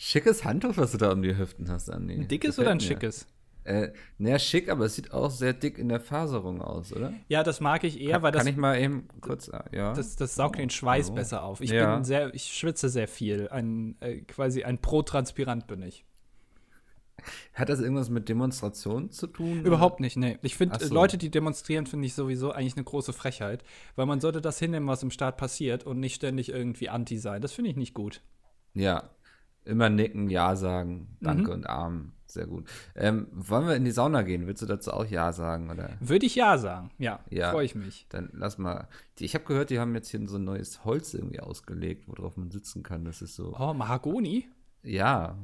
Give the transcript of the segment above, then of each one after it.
schickes Handtuch, was du da um die Hüften hast, Andi. Ein dickes Gefällt oder ein mir. schickes? Äh, naja, schick, aber es sieht auch sehr dick in der Faserung aus, oder? Ja, das mag ich eher, kann, weil das, kann ich mal eben kurz, ah, ja. das, das saugt den Schweiß Hallo. besser auf. Ich Ja. bin sehr, ich schwitze sehr viel. Ein, äh, quasi ein Pro-Transpirant bin ich. Hat das irgendwas mit Demonstrationen zu tun? Überhaupt nicht, nee. Ich finde, so. Leute, die demonstrieren, finde ich sowieso eigentlich eine große Frechheit, weil man sollte das hinnehmen, was im Staat passiert und nicht ständig irgendwie anti sein. Das finde ich nicht gut. Ja, immer nicken, Ja sagen, Danke Mhm. und Arm. Sehr gut. Ähm, wollen wir in die Sauna gehen? Willst du dazu auch Ja sagen? Oder? Würde ich ja sagen. Ja, Ja. freue ich mich. Dann lass mal. Ich habe gehört, die haben jetzt hier so ein neues Holz irgendwie ausgelegt, worauf man sitzen kann. Das ist so. Oh, Mahagoni? Ja,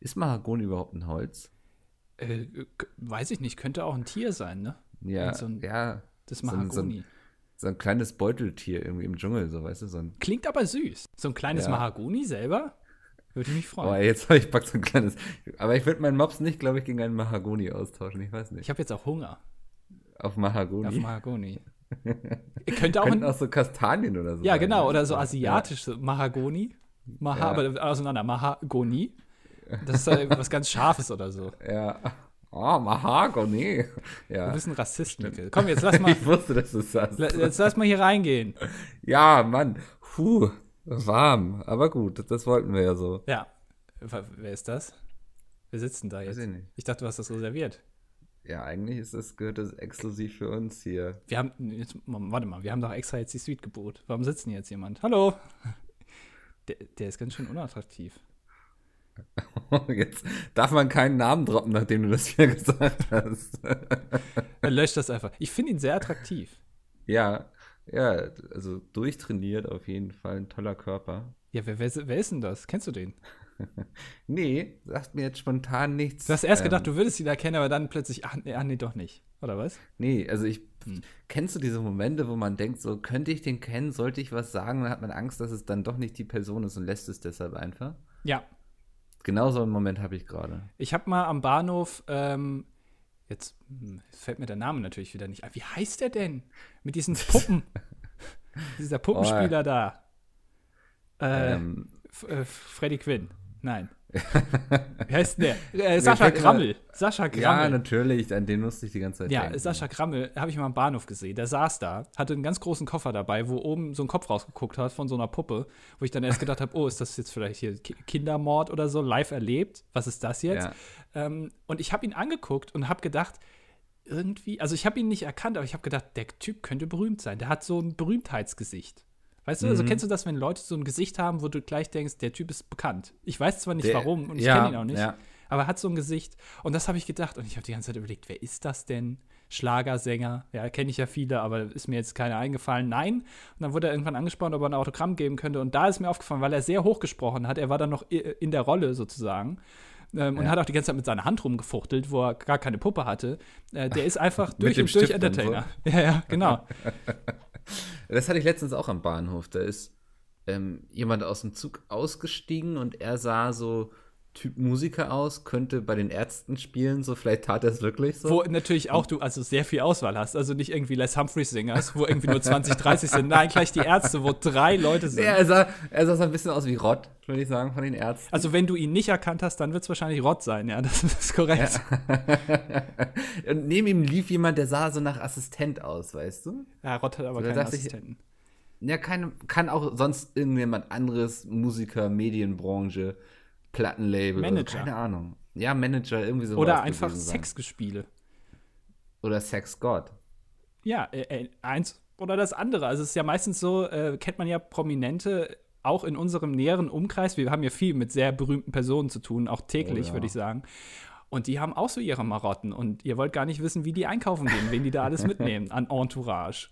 ist Mahagoni überhaupt ein Holz? Äh, weiß ich nicht, könnte auch ein Tier sein, ne? Ja, So ein- ja. Das So ein- so ein- Mahagoni. So ein kleines Beuteltier irgendwie im Dschungel, so weißt du, so ein. Klingt aber süß. So ein kleines Ja. Mahagoni selber? Würde mich freuen. Boah, jetzt habe ich pack so ein kleines. Aber ich würde meinen Mops nicht, glaube ich, gegen einen Mahagoni austauschen. Ich weiß Ich nicht. habe jetzt auch Hunger Auf Mahagoni. auf Mahagoni. könnte auch ein, auch so Kastanien oder so. Ja, sein, genau, ne? oder so asiatisch, so Mahagoni. Maha, Ja. aber auseinander, Mahagoni. Das ist äh, was ganz Scharfes oder so. Ja. Oh, Mahagoni. Du Ja. bist ein Rassist, Mikkel. Komm, jetzt lass mal, Ich wusste, dass du es sagst. jetzt lass mal hier reingehen. Ja, Mann. Puh, warm. Aber gut, das, wollten wir ja so. Ja. Wer ist das? Wer sitzt denn da Weiß jetzt? ich nicht. Ich dachte, du hast das reserviert. Ja, eigentlich ist das, gehört das exklusiv für uns hier. Wir haben, jetzt, warte mal, wir haben doch extra jetzt die Suite gebucht. Warum sitzt denn jetzt jemand? Hallo? Der, der ist ganz schön unattraktiv. Jetzt darf man keinen Namen droppen, nachdem du das hier gesagt hast. Er löscht das einfach. Ich finde ihn sehr attraktiv. ja, ja, also durchtrainiert auf jeden Fall, ein toller Körper. Ja, wer, wer, ist- wer ist denn das? Kennst du den? Nee, sagt mir jetzt spontan nichts. Du hast erst Ähm, gedacht, du würdest ihn erkennen, aber dann plötzlich, ach nee, ach, nee doch nicht. Oder was? Nee, also ich. Hm. Kennst du diese Momente, wo man denkt, so könnte ich den kennen, sollte ich was sagen, dann hat man Angst, dass es dann doch nicht die Person ist und lässt es deshalb einfach? Ja. Genau so einen Moment habe ich gerade. Ich habe mal am Bahnhof, ähm, jetzt hm, fällt mir der Name natürlich wieder nicht ein. Wie heißt der denn? Mit diesen Puppen. Dieser Puppenspieler da. Äh, Ähm, äh, Freddy Quinn. Nein. Wie heißt denn der? Äh, Sascha Grammel. Sascha ja, Grammel. natürlich, an den musste ich die ganze Zeit Ja, denken. Sascha Krammel habe ich mal am Bahnhof gesehen. Der saß da, hatte einen ganz großen Koffer dabei, wo oben so ein Kopf rausgeguckt hat von so einer Puppe, wo ich dann erst gedacht habe, oh, ist das jetzt vielleicht hier Ki- Kindermord oder so, live erlebt? Was ist das jetzt? Ja. Ähm, und ich habe ihn angeguckt und habe gedacht, irgendwie, also ich habe ihn nicht erkannt, aber ich habe gedacht, der Typ könnte berühmt sein. Der hat so ein Berühmtheitsgesicht. Weißt du, also Mhm. kennst du das, wenn Leute so ein Gesicht haben, wo du gleich denkst, der Typ ist bekannt. Ich weiß zwar nicht Der- warum und ich ja, kenne ihn auch nicht, ja. aber er hat so ein Gesicht. Und das habe ich gedacht und ich habe die ganze Zeit überlegt, wer ist das denn? Schlagersänger, ja, kenne ich ja viele, aber ist mir jetzt keiner eingefallen. Nein. Und dann wurde er irgendwann angesprochen, ob er ein Autogramm geben könnte. Und da ist mir aufgefallen, weil er sehr hoch gesprochen hat, er war dann noch in der Rolle sozusagen. Ähm, Und Ja. hat auch die ganze Zeit mit seiner Hand rumgefuchtelt, wo er gar keine Puppe hatte. Äh, der ist einfach durch und durch Stift und so. Entertainer. Ja, ja, genau. Das hatte ich letztens auch am Bahnhof. Da ist ähm, jemand aus dem Zug ausgestiegen und er sah so Typ Musiker aus, könnte bei den Ärzten spielen, so vielleicht tat er es wirklich so. Wo natürlich auch du also sehr viel Auswahl hast. Also nicht irgendwie Les Humphreys Singers, wo irgendwie nur 20, 30 sind. Nein, gleich die Ärzte, wo drei Leute sind. Ja, er sah, er sah so ein bisschen aus wie Rott, würde ich sagen, von den Ärzten. Also wenn du ihn nicht erkannt hast, dann wird es wahrscheinlich Rott sein, ja, das ist korrekt. und neben ihm lief jemand, der sah so nach Assistent aus, weißt du? Ja, Rott hat aber Da keinen dachte ich- Assistenten. Ja, kann, kann auch sonst irgendjemand anderes, Musiker, Medienbranche, Plattenlabel, Manager. keine Ahnung. Ja, Manager, irgendwie so. Oder einfach Sexgespiele. Oder Sexgott. Ja, äh, äh, eins oder das andere. Also es ist ja meistens so, äh, kennt man ja Prominente auch in unserem näheren Umkreis. Wir haben ja viel mit sehr berühmten Personen zu tun, auch täglich, Oh ja. würde ich sagen. Und die haben auch so ihre Marotten. Und ihr wollt gar nicht wissen, wie die einkaufen gehen, wen die da alles mitnehmen an Entourage.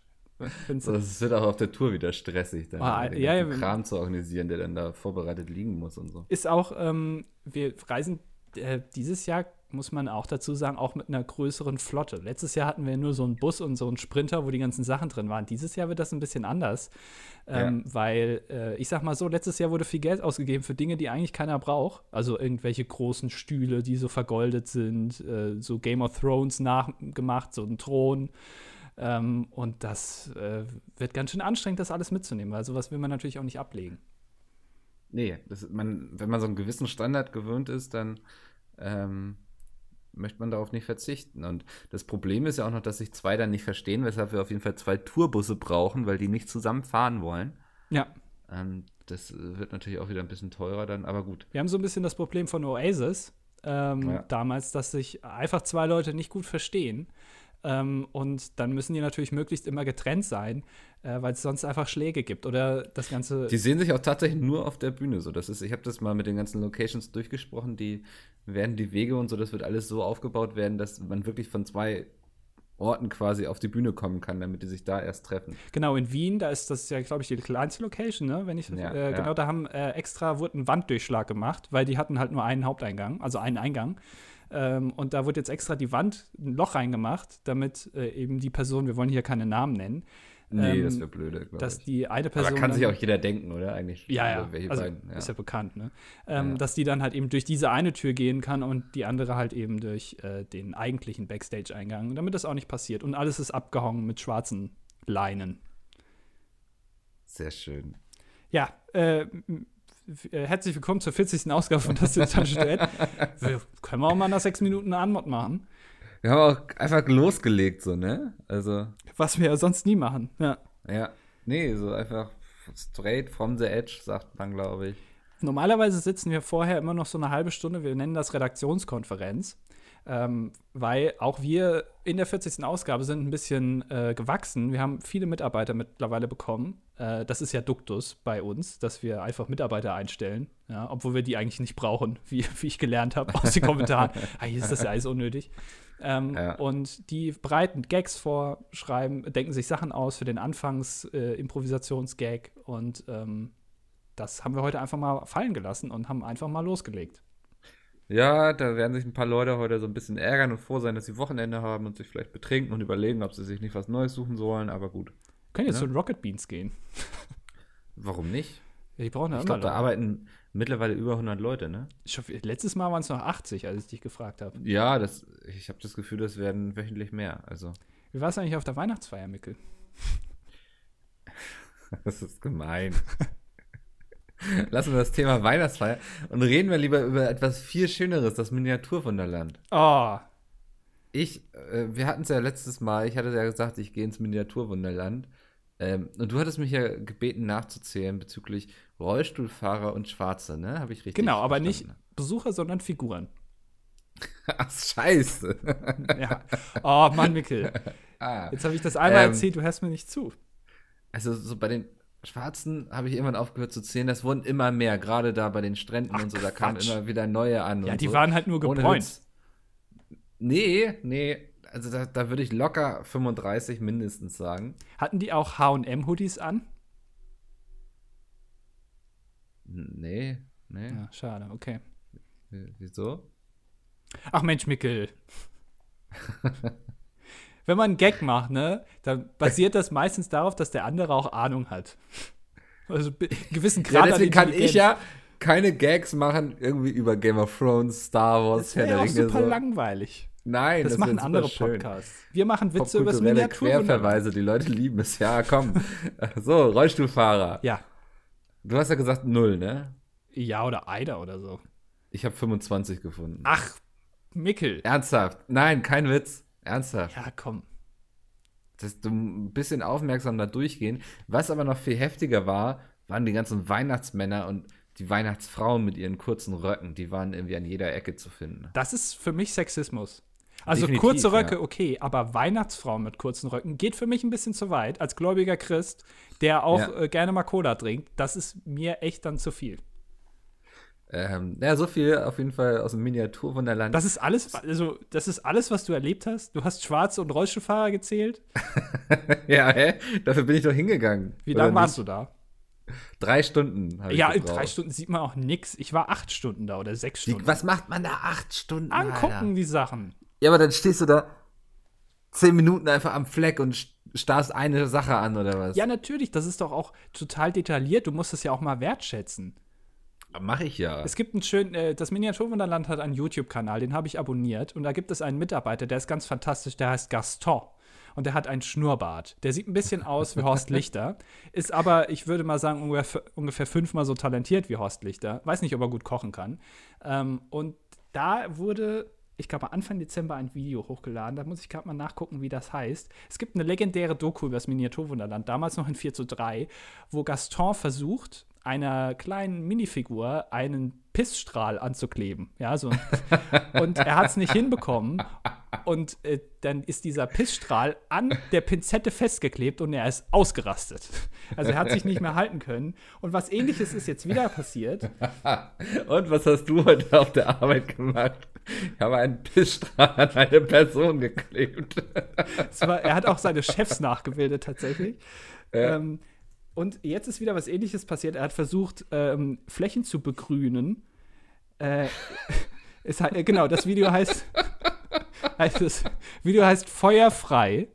Findest Es wird auch auf der Tour wieder stressig, dann Ah, den ja, ja, Kram zu organisieren, der dann da vorbereitet liegen muss und so. ist auch, ähm, wir reisen äh, dieses Jahr, muss man auch dazu sagen, auch mit einer größeren Flotte. Letztes Jahr hatten wir nur so einen Bus und so einen Sprinter, wo die ganzen Sachen drin waren. Dieses Jahr wird das ein bisschen anders, ähm, weil äh, ich sag mal so, letztes Jahr wurde viel Geld ausgegeben für Dinge, die eigentlich keiner braucht. Also irgendwelche großen Stühle, die so vergoldet sind, äh, so Game of Thrones nachgemacht, so ein Thron. Ähm, und das äh, wird ganz schön anstrengend, das alles mitzunehmen, weil sowas will man natürlich auch nicht ablegen. nee, das, man, wenn man so einen gewissen Standard gewöhnt ist, dann ähm, möchte man darauf nicht verzichten. Und das Problem ist ja auch noch, dass sich zwei dann nicht verstehen, weshalb wir auf jeden Fall zwei Tourbusse brauchen, weil die nicht zusammen fahren wollen. Ja. Ähm, das wird natürlich auch wieder ein bisschen teurer dann, aber gut. Wir haben so ein bisschen das Problem von Oasis ähm, Ja. damals, dass sich einfach zwei Leute nicht gut verstehen. Ähm, und dann müssen die natürlich möglichst immer getrennt sein, äh, weil es sonst einfach Schläge gibt. Oder das Ganze. Die sehen sich auch tatsächlich nur auf der Bühne. So, das ist, ich habe das mal mit den ganzen Locations durchgesprochen. Die werden die Wege und so, das wird alles so aufgebaut werden, dass man wirklich von zwei Orten quasi auf die Bühne kommen kann, damit die sich da erst treffen. Genau, in Wien, da ist das ja, glaube ich, die kleinste Location, ne? Wenn ich Ja, äh, ja. genau, da haben äh, extra wurde ein Wanddurchschlag gemacht, weil die hatten halt nur einen Haupteingang, also einen Eingang. Ähm, und da wurde jetzt extra die Wand ein Loch reingemacht, damit äh, eben die Person, wir wollen hier keine Namen nennen, Nee, Ähm, das wäre blöde, dass ich. die eine Person. da kann sich auch jeder denken, oder? Eigentlich. Ja, ja. Also, beiden, ja. Ist ja bekannt, ne? Ähm, Ja. Dass die dann halt eben durch diese eine Tür gehen kann und die andere halt eben durch äh, den eigentlichen Backstage-Eingang, damit das auch nicht passiert. Und alles ist abgehangen mit schwarzen Leinen. Sehr schön. Ja, äh, herzlich willkommen zur 40. Ausgabe von Das ist Tanzstellen. Wir können wir auch mal nach sechs Minuten eine Anmod machen, Wir haben auch einfach losgelegt, so, ne? Also, was wir ja sonst nie machen. Ja. ja. Nee, so einfach straight from the edge, sagt man, glaube ich. Normalerweise sitzen wir vorher immer noch so eine halbe Stunde, wir nennen das Redaktionskonferenz, ähm, weil auch wir in der 40. Ausgabe sind ein bisschen äh, gewachsen. Wir haben viele Mitarbeiter mittlerweile bekommen. Äh, das ist ja Duktus bei uns, dass wir einfach Mitarbeiter einstellen, ja, obwohl wir die eigentlich nicht brauchen, wie, wie ich gelernt habe aus den Kommentaren. Eigentlich ist das ja alles unnötig. Ähm, Ja. Und die bereiten Gags vor, schreiben, denken sich Sachen aus für den Anfangs-Improvisationsgag und ähm, das haben wir heute einfach mal fallen gelassen und haben einfach mal losgelegt. Ja, da werden sich ein paar Leute heute so ein bisschen ärgern und froh sein, dass sie Wochenende haben und sich vielleicht betrinken und überlegen, ob sie sich nicht was Neues suchen sollen, aber gut. Können jetzt Ja. zu den Rocket Beans gehen. Warum nicht? Die brauchen ja Ich glaube, da arbeiten mittlerweile über 100 Leute, ne? Ich hoffe, letztes Mal waren es noch 80, als ich dich gefragt habe. Ja, das, ich habe das Gefühl, das werden wöchentlich mehr. Also, Wie war es eigentlich auf der Weihnachtsfeier, Mickel? das ist gemein. Lassen wir das Thema Weihnachtsfeier und reden wir lieber über etwas viel Schöneres, das Miniaturwunderland. Oh, Ich, äh, wir hatten es ja letztes Mal, ich hatte ja gesagt, ich gehe ins Miniaturwunderland. Ähm, und du hattest mich ja gebeten nachzuzählen bezüglich Rollstuhlfahrer und Schwarze, ne? Habe ich richtig genau, aber nicht verstanden? Besucher, sondern Figuren. Ach, scheiße. Ja. Oh, Mann, Mickel. ah. Jetzt habe ich das einmal Ähm, erzählt, du hörst mir nicht zu. Also so bei den Schwarzen habe ich irgendwann aufgehört zu zählen. Das wurden immer mehr, gerade da bei den Stränden Ach, und so. Da kamen Quatsch. immer wieder neue an. Ja, die so. waren halt nur. Witz. Nee, nee. Also da, da würde ich locker 35 mindestens sagen. Hatten die auch H&M-Hoodies an? Nee, nee. Ja, schade, okay. Wieso? Ach Mensch, Mickel. Wenn man einen Gag macht, ne, dann basiert das meistens darauf, dass der andere auch Ahnung hat. Also einen gewissen Ja, Grad an deswegen kann ich ja keine Gags machen, irgendwie über Game of Thrones, Star Wars, Das wäre ja auch super So. langcasts. Nein, Das, das, machen andere. Podcasts. Wir machen Witze über das Miniaturwunderland. Querverweise, die Leute lieben es. Ja, komm. so, Rollstuhlfahrer. Ja. Du hast ja gesagt null, ne? Ja, oder Eider oder so. Ich habe 25 gefunden. Ach, Mickel. Ernsthaft? Nein, kein Witz. Ernsthaft. Ja, komm. Das du ein bisschen aufmerksam da durchgehen. Was aber noch viel heftiger war, waren die ganzen Weihnachtsmänner und die Weihnachtsfrauen mit ihren kurzen Röcken. Die waren irgendwie an jeder Ecke zu finden. Das ist für mich Sexismus. Also Definitiv, kurze Röcke, ja. okay, aber Weihnachtsfrauen mit kurzen Röcken geht für mich ein bisschen zu weit. Als gläubiger Christ, der auch Ja. äh, gerne mal Cola trinkt, das ist mir echt dann zu viel. Ähm, ja, so viel auf jeden Fall aus dem Miniaturwunderland. Das ist alles, also das ist alles, was du erlebt hast. Du hast Schwarze und Rollstuhlfahrer gezählt. ja, hä? Dafür bin ich doch hingegangen. Wie lange warst du da? Drei Stunden. Ja, in drei Stunden sieht man auch nix. Ich war acht Stunden da oder sechs Stunden. Was macht man da acht Stunden? Angucken Alter? die Sachen. Ja, aber dann stehst du da zehn Minuten einfach am Fleck und st- starrst eine Sache an oder was? Ja, natürlich, das ist doch auch total detailliert. Du musst es ja auch mal wertschätzen. mach ich ja. Es gibt einen schönen, äh, das Miniaturwunderland hat einen YouTube-Kanal, den habe ich abonniert. Und da gibt es einen Mitarbeiter, der ist ganz fantastisch, der heißt Gaston. und der hat einen Schnurrbart. Der sieht ein bisschen aus wie Horst Lichter, ist aber, ich würde mal sagen, ungefähr, ungefähr fünfmal so talentiert wie Horst Lichter. Weiß nicht, ob er gut kochen kann. Ähm, und da wurde ich glaube, Anfang Dezember ein Video hochgeladen. Da muss ich gerade mal nachgucken, wie das heißt. Es gibt eine legendäre Doku über das Miniaturwunderland, damals noch in 4 zu 3, wo Gaston versucht, einer kleinen Minifigur einen Pissstrahl anzukleben. Ja, so. und er hat es nicht hinbekommen. Und äh, dann ist dieser Pissstrahl an der Pinzette festgeklebt und er ist ausgerastet. Also er hat sich nicht mehr halten können. Und was ähnliches ist jetzt wieder passiert. und was hast du heute auf der Arbeit gemacht? Ich habe einen Pissstrahl an eine Person geklebt. War, er hat auch seine Chefs nachgebildet tatsächlich. Ja. Ähm, und jetzt ist wieder was ähnliches passiert. Er hat versucht, ähm, Flächen zu begrünen. Äh, ist, genau, das Video heißt, heißt das Video heißt Feuerfrei.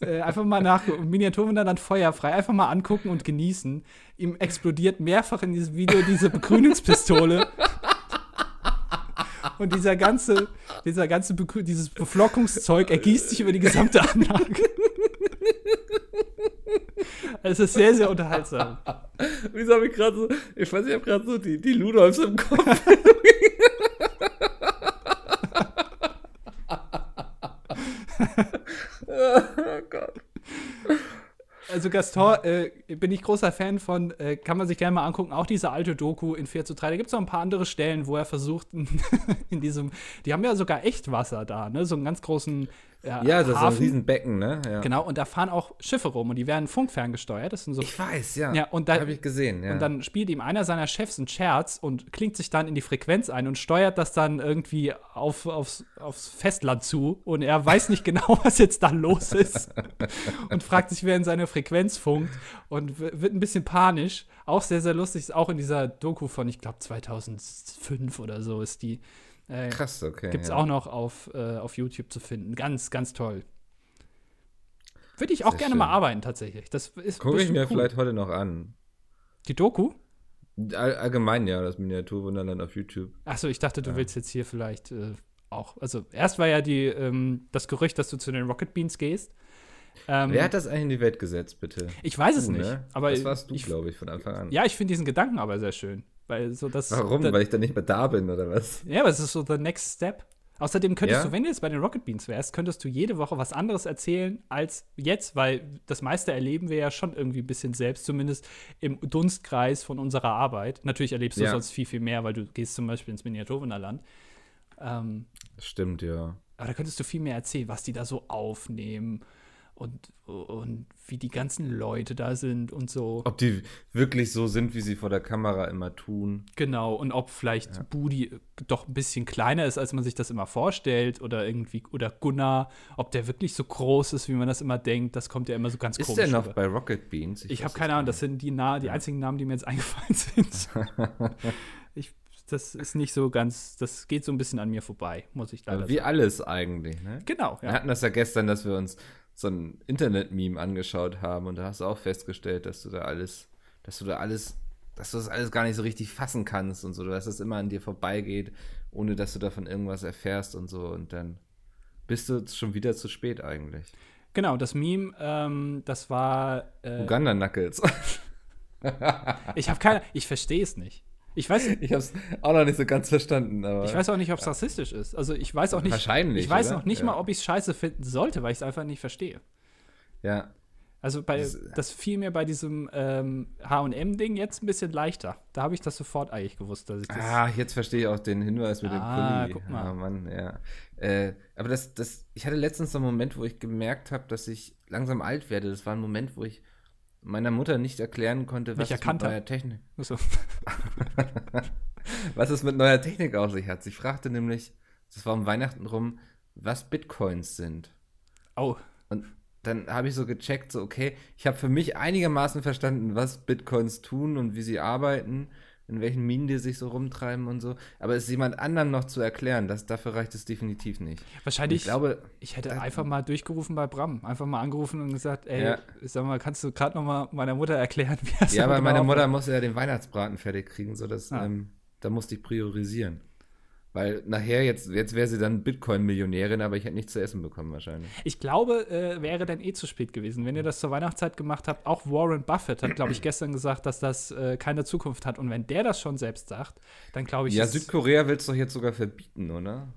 Äh, einfach mal nach Miniaturwunderland feuerfrei, einfach mal angucken und genießen. Ihm explodiert mehrfach in diesem Video diese Begrünungspistole. Und dieser ganze, dieser ganze Be dieses Beflockungszeug ergießt sich über die gesamte Anlage. Es ist sehr, sehr unterhaltsam. Wieso habe ich gerade so, ich weiß, ich habe gerade so die, die Ludolfs im Kopf. oh Gott. Also Gaston äh, bin ich großer Fan von, äh, kann man sich gerne mal angucken, auch diese alte Doku in 4 zu 3. Da gibt es noch ein paar andere Stellen, wo er versucht, in diesem, die haben ja sogar echt Wasser da, ne? So einen ganz großen ja, ja das Hafen. ist ein Riesenbecken, ne? Ja. Genau, und da fahren auch Schiffe rum und die werden funkferngesteuert. Das sind so, ich weiß, ja. ja und da habe ich gesehen, ja. Und dann spielt ihm einer seiner Chefs einen Scherz und klingt sich dann in die Frequenz ein und steuert das dann irgendwie auf, aufs, aufs Festland zu. Und er weiß nicht genau, was jetzt da los ist. und fragt sich, wer in seine Frequenz funkt und wird ein bisschen panisch. Auch sehr, sehr lustig, auch in dieser Doku von, ich glaube, 2005 oder so ist die. Äh, Krass, okay. Gibt es ja. auch noch auf, äh, auf YouTube zu finden. Ganz, ganz toll. Würde ich auch Sehr gerne schön. mal arbeiten, tatsächlich. Das ist Gucke ich mir cool. vielleicht heute noch an. Die Doku? All, allgemein, ja, das Miniaturwunderland auf YouTube. Achso, ich dachte, du ja. willst jetzt hier vielleicht äh, auch. Also, erst war ja die, ähm, das Gerücht, dass du zu den Rocket Beans gehst. Ähm, Wer hat das eigentlich in die Welt gesetzt, bitte? Ich weiß es du, nicht. Ne? Aber das warst du, glaube ich, von Anfang an. Ja, ich finde diesen Gedanken aber sehr schön. Weil so das, Warum? Da, weil ich dann nicht mehr da bin, oder was? Ja, aber es ist so der Next Step. Außerdem könntest ja? du, wenn du jetzt bei den Rocket Beans wärst, könntest du jede Woche was anderes erzählen als jetzt, weil das meiste erleben wir ja schon irgendwie ein bisschen selbst, zumindest im Dunstkreis von unserer Arbeit. Natürlich erlebst du ja. sonst viel, viel mehr, weil du gehst zum Beispiel ins Miniaturwunderland. Ähm, Stimmt, ja. Aber da könntest du viel mehr erzählen, was die da so aufnehmen und, und wie die ganzen Leute da sind und so. Ob die wirklich so sind, wie sie vor der Kamera immer tun. Genau, und ob vielleicht ja. Budi doch ein bisschen kleiner ist, als man sich das immer vorstellt, oder irgendwie, oder Gunnar, ob der wirklich so groß ist, wie man das immer denkt, das kommt ja immer so ganz ist komisch. Ist der noch bei Rocket Beans? Ich, ich habe keine Ahnung, das sind die, Na die einzigen Namen, die mir jetzt eingefallen sind. ich, das ist nicht so ganz, das geht so ein bisschen an mir vorbei, muss ich leider Wie sagen. alles eigentlich, ne? Genau, ja. Wir hatten das ja gestern, dass wir uns so ein Internet-Meme angeschaut haben und da hast du auch festgestellt, dass du da alles, dass du da alles, dass du das alles gar nicht so richtig fassen kannst und so, dass das immer an dir vorbeigeht, ohne dass du davon irgendwas erfährst und so und dann bist du schon wieder zu spät eigentlich. Genau, das Meme, ähm, das war äh, Uganda Knuckles. ich habe keine, ich verstehe es nicht. Ich weiß, ich habe es auch noch nicht so ganz verstanden. Aber, ich weiß auch nicht, ob es rassistisch ist. Also ich weiß auch nicht. Wahrscheinlich. Ich weiß oder? noch nicht ja. mal, ob ich es scheiße finden sollte, weil ich es einfach nicht verstehe. Ja. Also bei, das, das fiel mir bei diesem ähm, HM-Ding jetzt ein bisschen leichter. Da habe ich das sofort eigentlich gewusst, dass ich das. Ah, jetzt verstehe ich auch den Hinweis mit ah, dem Pulli. Guck mal. Ah, Mann, ja. Äh, aber das, das, ich hatte letztens so einen Moment, wo ich gemerkt habe, dass ich langsam alt werde. Das war ein Moment, wo ich meiner Mutter nicht erklären konnte, was es mit neuer Technik. So. was es mit neuer Technik auf sich hat. Sie fragte nämlich, das war um Weihnachten rum, was Bitcoins sind. Oh. Und dann habe ich so gecheckt, so okay, ich habe für mich einigermaßen verstanden, was Bitcoins tun und wie sie arbeiten in welchen Minen die sich so rumtreiben und so. Aber es jemand anderem noch zu erklären, das, dafür reicht es definitiv nicht. Wahrscheinlich, ich glaube, ich hätte einfach mal durchgerufen bei Bram. Einfach mal angerufen und gesagt, ey, ja. sag mal, kannst du gerade noch mal meiner Mutter erklären, wie das Ja, aber meine Mutter muss ja den Weihnachtsbraten fertig kriegen, so dass, ah. ähm, da musste ich priorisieren. Weil nachher, jetzt, jetzt wäre sie dann Bitcoin-Millionärin, aber ich hätte nichts zu essen bekommen wahrscheinlich. Ich glaube, äh, wäre dann eh zu spät gewesen, wenn ihr das zur Weihnachtszeit gemacht habt. Auch Warren Buffett hat, glaube ich, gestern gesagt, dass das äh, keine Zukunft hat. Und wenn der das schon selbst sagt, dann glaube ich. Ja, Südkorea will es doch jetzt sogar verbieten, oder?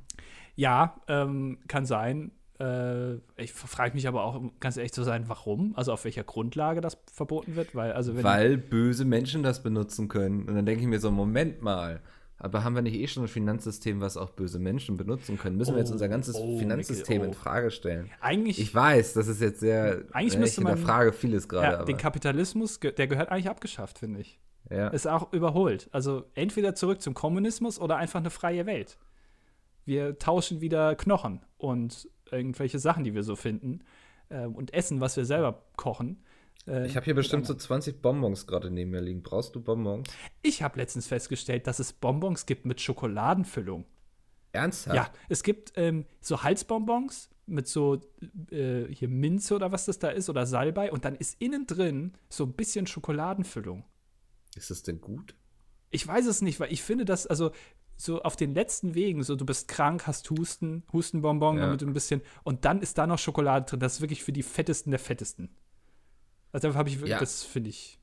Ja, ähm, kann sein. Äh, ich frage mich aber auch, um ganz ehrlich zu sein, warum? Also auf welcher Grundlage das verboten wird? Weil, also Weil böse Menschen das benutzen können. Und dann denke ich mir so, Moment mal. Aber haben wir nicht eh schon ein Finanzsystem, was auch böse Menschen benutzen können? Müssen wir jetzt Oh, unser ganzes oh, Finanzsystem Mikkel, oh. in Frage stellen? eigentlich Ich weiß, das ist jetzt sehr. Eigentlich äh, müsste man- hinterfrage vieles gerade. ja, den Kapitalismus, der gehört eigentlich abgeschafft, finde ich. ja. Ist auch überholt. Also entweder zurück zum Kommunismus oder einfach eine freie Welt. Wir tauschen wieder Knochen und irgendwelche Sachen, die wir so finden äh, und essen, was wir selber kochen. Äh, Ich habe hier bestimmt so 20 Bonbons gerade neben mir liegen. Brauchst du Bonbons? ich habe letztens festgestellt, dass es Bonbons gibt mit Schokoladenfüllung. Ernsthaft? Ja, es gibt ähm, so Halsbonbons mit so äh, hier Minze oder was das da ist oder Salbei und dann ist innen drin so ein bisschen Schokoladenfüllung. Ist das denn gut? Ich weiß es nicht, weil ich finde das, also so auf den letzten Wegen, so du bist krank, hast Husten, Hustenbonbon, Ja. damit du ein bisschen, und dann ist da noch Schokolade drin. Das ist wirklich für die fettesten der fettesten. Also dafür habe ich wirklich, Ja. das finde ich.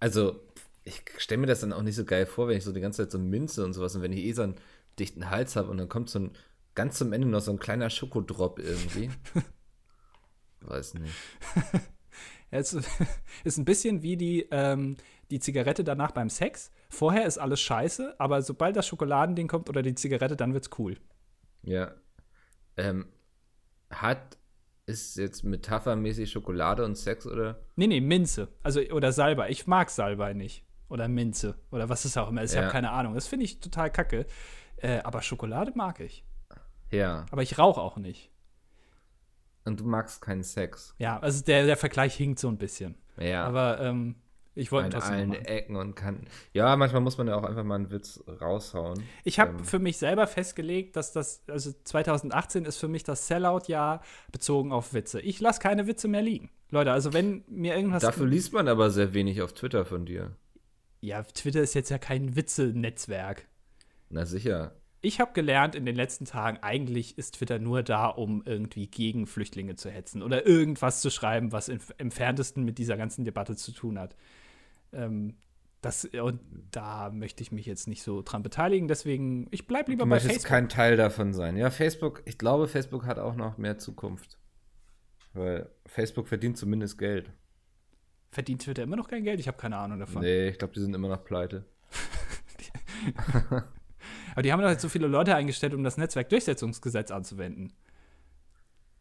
Also, ich stelle mir das dann auch nicht so geil vor, wenn ich so die ganze Zeit so Minze und sowas und wenn ich eh so einen dichten Hals habe und dann kommt so ein ganz zum Ende noch so ein kleiner Schokodrop irgendwie. Weiß nicht. Ja, Es ist ein bisschen wie die, ähm, die Zigarette danach beim Sex. Vorher ist alles scheiße, aber sobald das Schokoladending kommt oder die Zigarette, dann wird's cool. Ja. Ähm, hat, ist jetzt metaphermäßig Schokolade und Sex oder? Nee, nee, Minze. Also, oder Salbei. Ich mag Salbei nicht. Oder Minze. Oder was es auch immer ist. Ich Ja. habe keine Ahnung. Das finde ich total kacke. Äh, aber Schokolade mag ich. Ja. Aber ich rauche auch nicht. Und du magst keinen Sex. Ja, also der, der Vergleich hinkt so ein bisschen. Ja. Aber ähm, ich wollte an allen machen. Ecken und Kanten. Ja, manchmal muss man ja auch einfach mal einen Witz raushauen. Ich habe Ähm, für mich selber festgelegt, dass das, also 2018 ist für mich das Sellout-Jahr bezogen auf Witze. Ich lasse keine Witze mehr liegen. Leute, also wenn mir irgendwas. Dafür liest man aber sehr wenig auf Twitter von dir. ja, Twitter ist jetzt ja kein Witze-Netzwerk. Na sicher. Ich habe gelernt in den letzten Tagen, eigentlich ist Twitter nur da, um irgendwie gegen Flüchtlinge zu hetzen oder irgendwas zu schreiben, was im entferntesten mit dieser ganzen Debatte zu tun hat. Ähm, das, und da möchte ich mich jetzt nicht so dran beteiligen, deswegen, ich bleibe lieber Du bei Facebook. kein Teil davon sein. Ja, Facebook, ich glaube, Facebook hat auch noch mehr Zukunft. Weil Facebook verdient zumindest Geld. Verdient Twitter immer noch kein Geld? Ich habe keine Ahnung davon. Nee, ich glaube, die sind immer noch pleite. Aber die haben doch jetzt so viele Leute eingestellt, um das Netzwerkdurchsetzungsgesetz anzuwenden.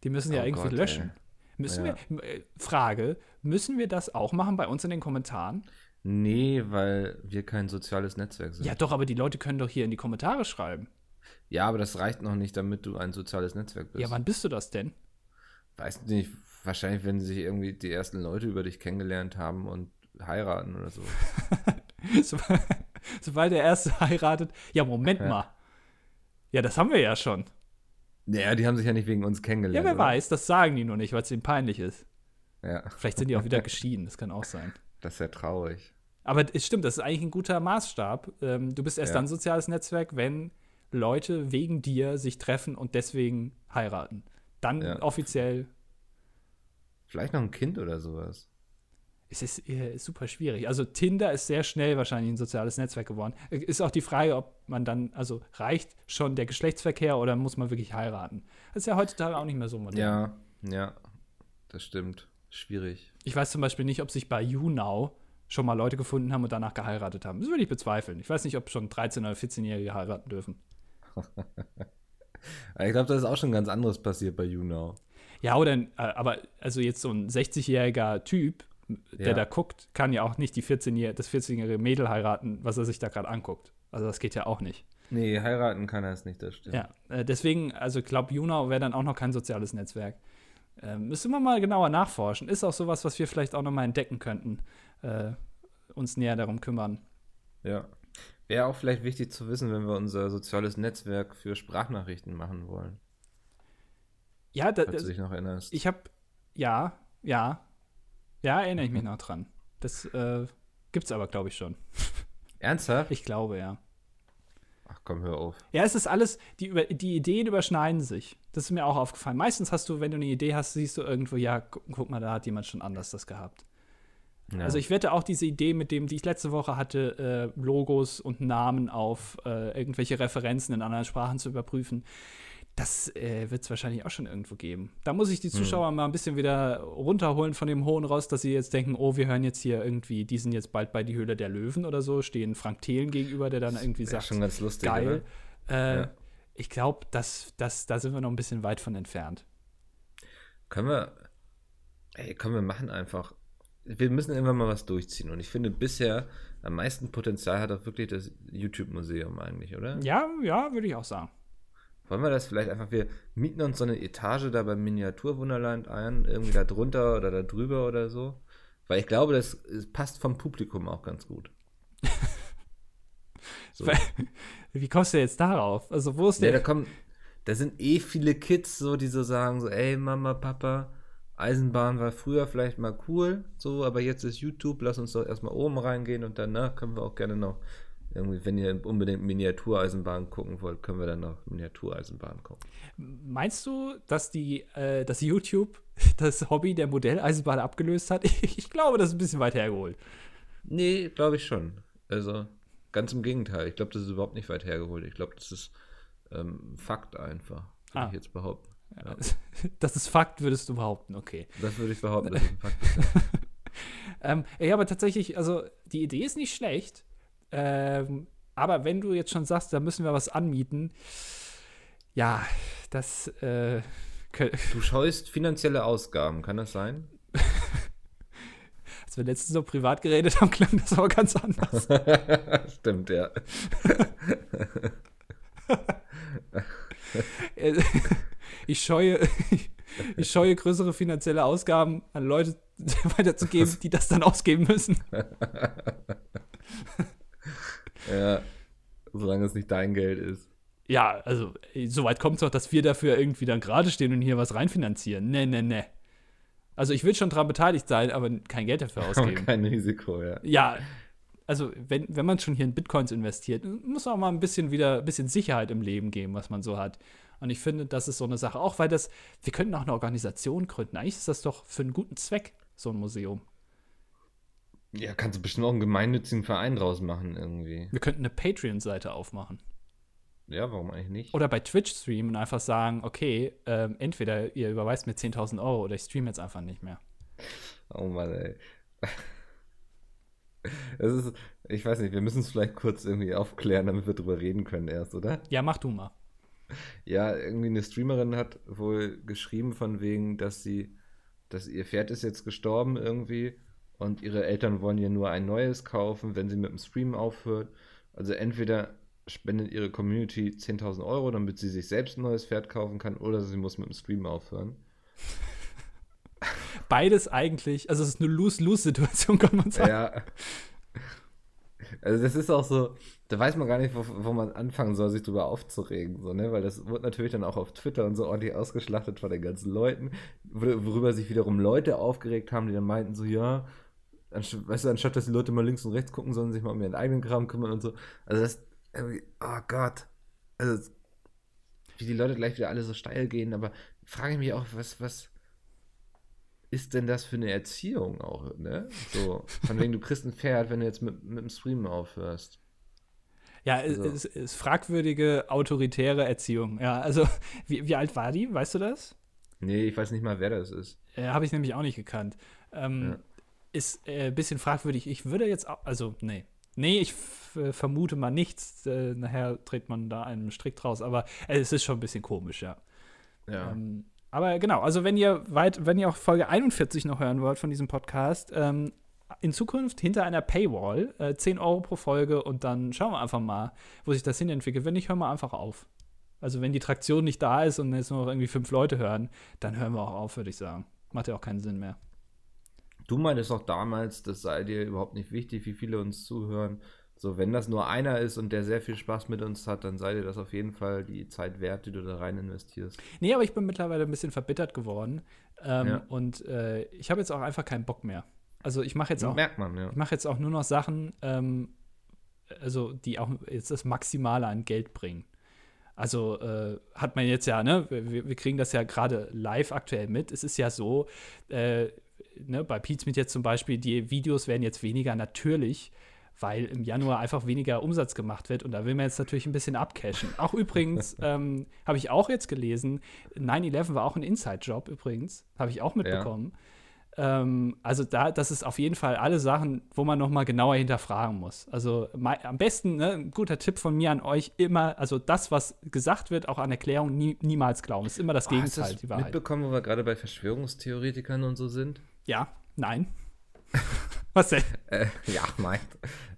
Die müssen ja Oh irgendwie Gott, löschen. ey. Müssen Ja. wir, äh, Frage, müssen wir das auch machen bei uns in den Kommentaren? Nee, weil wir kein soziales Netzwerk sind. Ja, doch, aber die Leute können doch hier in die Kommentare schreiben. Ja, aber das reicht noch nicht, damit du ein soziales Netzwerk bist. Ja, wann bist du das denn? Weiß nicht, wahrscheinlich, wenn sich irgendwie die ersten Leute über dich kennengelernt haben und heiraten oder so. So- Sobald der Erste heiratet. Ja, Moment Ja. mal. Ja, das haben wir ja schon. Naja, die haben sich ja nicht wegen uns Ja, kennengelernt. wer oder? weiß, das sagen die nur nicht, weil es ihnen peinlich ist. Ja, Vielleicht sind die auch wieder geschieden, das kann auch sein. das ist ja traurig. Aber es stimmt, das ist eigentlich ein guter Maßstab. Ähm, du bist erst Ja. dann ein soziales Netzwerk, wenn Leute wegen dir sich treffen und deswegen heiraten. Dann Ja. offiziell Vielleicht noch ein Kind oder sowas. Es ist äh, super schwierig. Also Tinder ist sehr schnell wahrscheinlich ein soziales Netzwerk geworden. Äh, Ist auch die Frage, ob man dann, also reicht schon der Geschlechtsverkehr oder muss man wirklich heiraten? Das ist ja heutzutage auch nicht mehr so modern. Ja, ja, das stimmt. Schwierig. Ich weiß zum Beispiel nicht, ob sich bei YouNow schon mal Leute gefunden haben und danach geheiratet haben. Das würde ich bezweifeln. Ich weiß nicht, ob schon 13- oder 14-Jährige heiraten dürfen. Ich glaube, da ist auch schon ganz anderes passiert bei YouNow. Ja, oder, äh, aber also jetzt so ein 60-jähriger Typ, der Ja. da guckt, kann ja auch nicht die 14 das 14-jährige Mädel heiraten, was er sich da gerade anguckt. Also das geht ja auch nicht. Nee, heiraten kann er es nicht, das stimmt. Ja, äh, deswegen, also ich glaube, Junau wäre dann auch noch kein soziales Netzwerk. Ähm, müssen wir mal genauer nachforschen. Ist auch sowas, was wir vielleicht auch noch mal entdecken könnten. Äh, uns näher darum kümmern. Ja. Wäre auch vielleicht wichtig zu wissen, wenn wir unser soziales Netzwerk für Sprachnachrichten machen wollen. Ja, da, Falls du dich noch erinnerst. ich habe, ja, ja, ja, erinnere ich mich noch dran. Das äh, gibt's aber, glaube ich, schon. Ernsthaft? Ich glaube, ja. Ach komm, hör auf. Ja, es ist alles, die, die Ideen überschneiden sich. Das ist mir auch aufgefallen. Meistens hast du, wenn du eine Idee hast, siehst du irgendwo, ja, guck, guck mal, da hat jemand schon anders das gehabt. Ja. Also ich wette auch diese Idee mit dem, die ich letzte Woche hatte, äh, Logos und Namen auf äh, irgendwelche Referenzen in anderen Sprachen zu überprüfen. Das äh, wird es wahrscheinlich auch schon irgendwo geben. Da muss ich die hm. Zuschauer hm. mal ein bisschen wieder runterholen von dem hohen Ross, dass sie jetzt denken, oh, wir hören jetzt hier irgendwie, die sind jetzt bald bei die Höhle der Löwen oder so, stehen Frank Thelen gegenüber, der dann irgendwie sagt, schon ganz lustig, geil. Äh, ja. Ich glaube, das, das, da sind wir noch ein bisschen weit von entfernt. Können wir, ey, können wir machen einfach. Wir müssen irgendwann mal was durchziehen. Und ich finde, bisher am meisten Potenzial hat auch wirklich das YouTube-Museum eigentlich, oder? Ja, ja, würde ich auch sagen. Wollen wir das vielleicht einfach, wir mieten uns so eine Etage da beim Miniaturwunderland ein, irgendwie da drunter oder da drüber oder so? Weil ich glaube, das passt vom Publikum auch ganz gut. so. Wie kommst du jetzt darauf? Also, wo ist der? Ja, da kommen, da sind eh viele Kids, so, die so sagen, so, ey, Mama, Papa, Eisenbahn war früher vielleicht mal cool, so, aber jetzt ist YouTube, lass uns doch erstmal oben reingehen und danach können wir auch gerne noch irgendwie, wenn ihr unbedingt Miniatureisenbahn gucken wollt, können wir dann noch Miniatureisenbahn gucken. Meinst du, dass die, äh, dass YouTube das Hobby der Modelleisenbahn abgelöst hat? Ich glaube, das ist ein bisschen weit hergeholt. Nee, glaube ich schon. Also ganz im Gegenteil. Ich glaube, das ist überhaupt nicht weit hergeholt. Ich glaube, das ist ähm, Fakt einfach, würde ah. ich jetzt behaupten. Ja. Das ist Fakt, würdest du behaupten, okay. Das würde ich behaupten, dass es ein Fakt ist. Ja. ähm, ja, aber tatsächlich, also die Idee ist nicht schlecht. Ähm, aber wenn du jetzt schon sagst, da müssen wir was anmieten, ja, das. Äh, du scheust finanzielle Ausgaben, kann das sein? Als wir letztens so privat geredet haben, klang das aber ganz anders. Stimmt, ja. ich scheue, ich scheue größere finanzielle Ausgaben an Leute weiterzugeben, die das dann ausgeben müssen. Ja, solange es nicht dein Geld ist. Ja, also soweit kommt es doch, dass wir dafür irgendwie dann gerade stehen und hier was reinfinanzieren. Ne, ne, ne. Also ich will schon daran beteiligt sein, aber kein Geld dafür ausgeben. kein Risiko, ja. Ja, also wenn, wenn man schon hier in Bitcoins investiert, muss man auch mal ein bisschen wieder ein bisschen Sicherheit im Leben geben, was man so hat. Und ich finde, das ist so eine Sache. Auch weil das, wir könnten auch eine Organisation gründen. Eigentlich ist das doch für einen guten Zweck, so ein Museum. Ja, kannst du bestimmt auch einen gemeinnützigen Verein draus machen irgendwie. Wir könnten eine Patreon-Seite aufmachen. Ja, warum eigentlich nicht? Oder bei Twitch streamen und einfach sagen, okay, ähm, entweder ihr überweist mir 10.000 Euro oder ich streame jetzt einfach nicht mehr. Oh Mann, ey. Es ist, ich weiß nicht, wir müssen es vielleicht kurz irgendwie aufklären, damit wir drüber reden können erst, oder? Ja, mach du mal. Ja, irgendwie eine Streamerin hat wohl geschrieben von wegen, dass sie, dass ihr Pferd ist jetzt gestorben irgendwie und ihre Eltern wollen ihr nur ein neues kaufen, wenn sie mit dem Stream aufhört. Also entweder spendet ihre Community 10.000 Euro, damit sie sich selbst ein neues Pferd kaufen kann, oder sie muss mit dem Stream aufhören. Beides eigentlich, also es ist eine Lose-Lose-Situation, kann man sagen. Ja. Also das ist auch so, da weiß man gar nicht, wo, wo man anfangen soll, sich darüber aufzuregen, so, ne? Weil das wird natürlich dann auch auf Twitter und so ordentlich ausgeschlachtet von den ganzen Leuten, worüber sich wiederum Leute aufgeregt haben, die dann meinten so, ja, weißt du, anstatt dass die Leute mal links und rechts gucken, sollen sich mal um ihren eigenen Kram kümmern und so. Also das, oh Gott. Also, wie die Leute gleich wieder alle so steil gehen, aber frage ich mich auch, was, was ist denn das für eine Erziehung auch, ne? So, von wegen du kriegst ein Pferd, wenn du jetzt mit, mit dem Streamen aufhörst. Ja, also. es ist fragwürdige autoritäre Erziehung. Ja, also, wie, wie alt war die? Weißt du das? Nee, ich weiß nicht mal, wer das ist. Ja, habe ich nämlich auch nicht gekannt. Ähm, ja ist ein äh, bisschen fragwürdig. Ich würde jetzt, auch, also, nee. Nee, ich vermute mal nichts. Äh, nachher dreht man da einen Strick draus, aber äh, es ist schon ein bisschen komisch, ja. Ja. Ähm, aber genau, also wenn ihr weit, wenn ihr auch Folge 41 noch hören wollt von diesem Podcast, ähm, in Zukunft hinter einer Paywall, äh, 10 Euro pro Folge und dann schauen wir einfach mal, wo sich das hin entwickelt. Wenn nicht, hören wir einfach auf. Also wenn die Traktion nicht da ist und jetzt nur noch irgendwie fünf Leute hören, dann hören wir auch auf, würde ich sagen. Macht ja auch keinen Sinn mehr. Du meintest auch damals, das sei dir überhaupt nicht wichtig, wie viele uns zuhören. So, wenn das nur einer ist und der sehr viel Spaß mit uns hat, dann sei dir das auf jeden Fall die Zeit wert, die du da rein investierst. Nee, aber ich bin mittlerweile ein bisschen verbittert geworden. Ähm, ja. Und äh, ich habe jetzt auch einfach keinen Bock mehr. Also ich mache jetzt auch. Merkt man, ja. Ich mache jetzt auch nur noch Sachen, ähm, also die auch jetzt das Maximale an Geld bringen. Also äh, hat man jetzt ja, ne, wir, wir kriegen das ja gerade live aktuell mit. Es ist ja so, äh, ne, bei Pizmeet jetzt zum Beispiel, die Videos werden jetzt weniger natürlich, weil im Januar einfach weniger Umsatz gemacht wird und da will man jetzt natürlich ein bisschen abcashen. Auch übrigens, ähm, habe ich auch jetzt gelesen, 9-11 war auch ein Inside-Job übrigens, habe ich auch mitbekommen. Ja. Ähm, also da, das ist auf jeden Fall alle Sachen, wo man noch mal genauer hinterfragen muss. Also am besten, ne, ein guter Tipp von mir an euch, immer, also das, was gesagt wird, auch an Erklärung, nie, niemals glauben. ist immer das oh, Gegenteil, hast du das die Wahrheit. mitbekommen, wo wir gerade bei Verschwörungstheoretikern und so sind? Ja, nein. was denn? äh, ja, nein.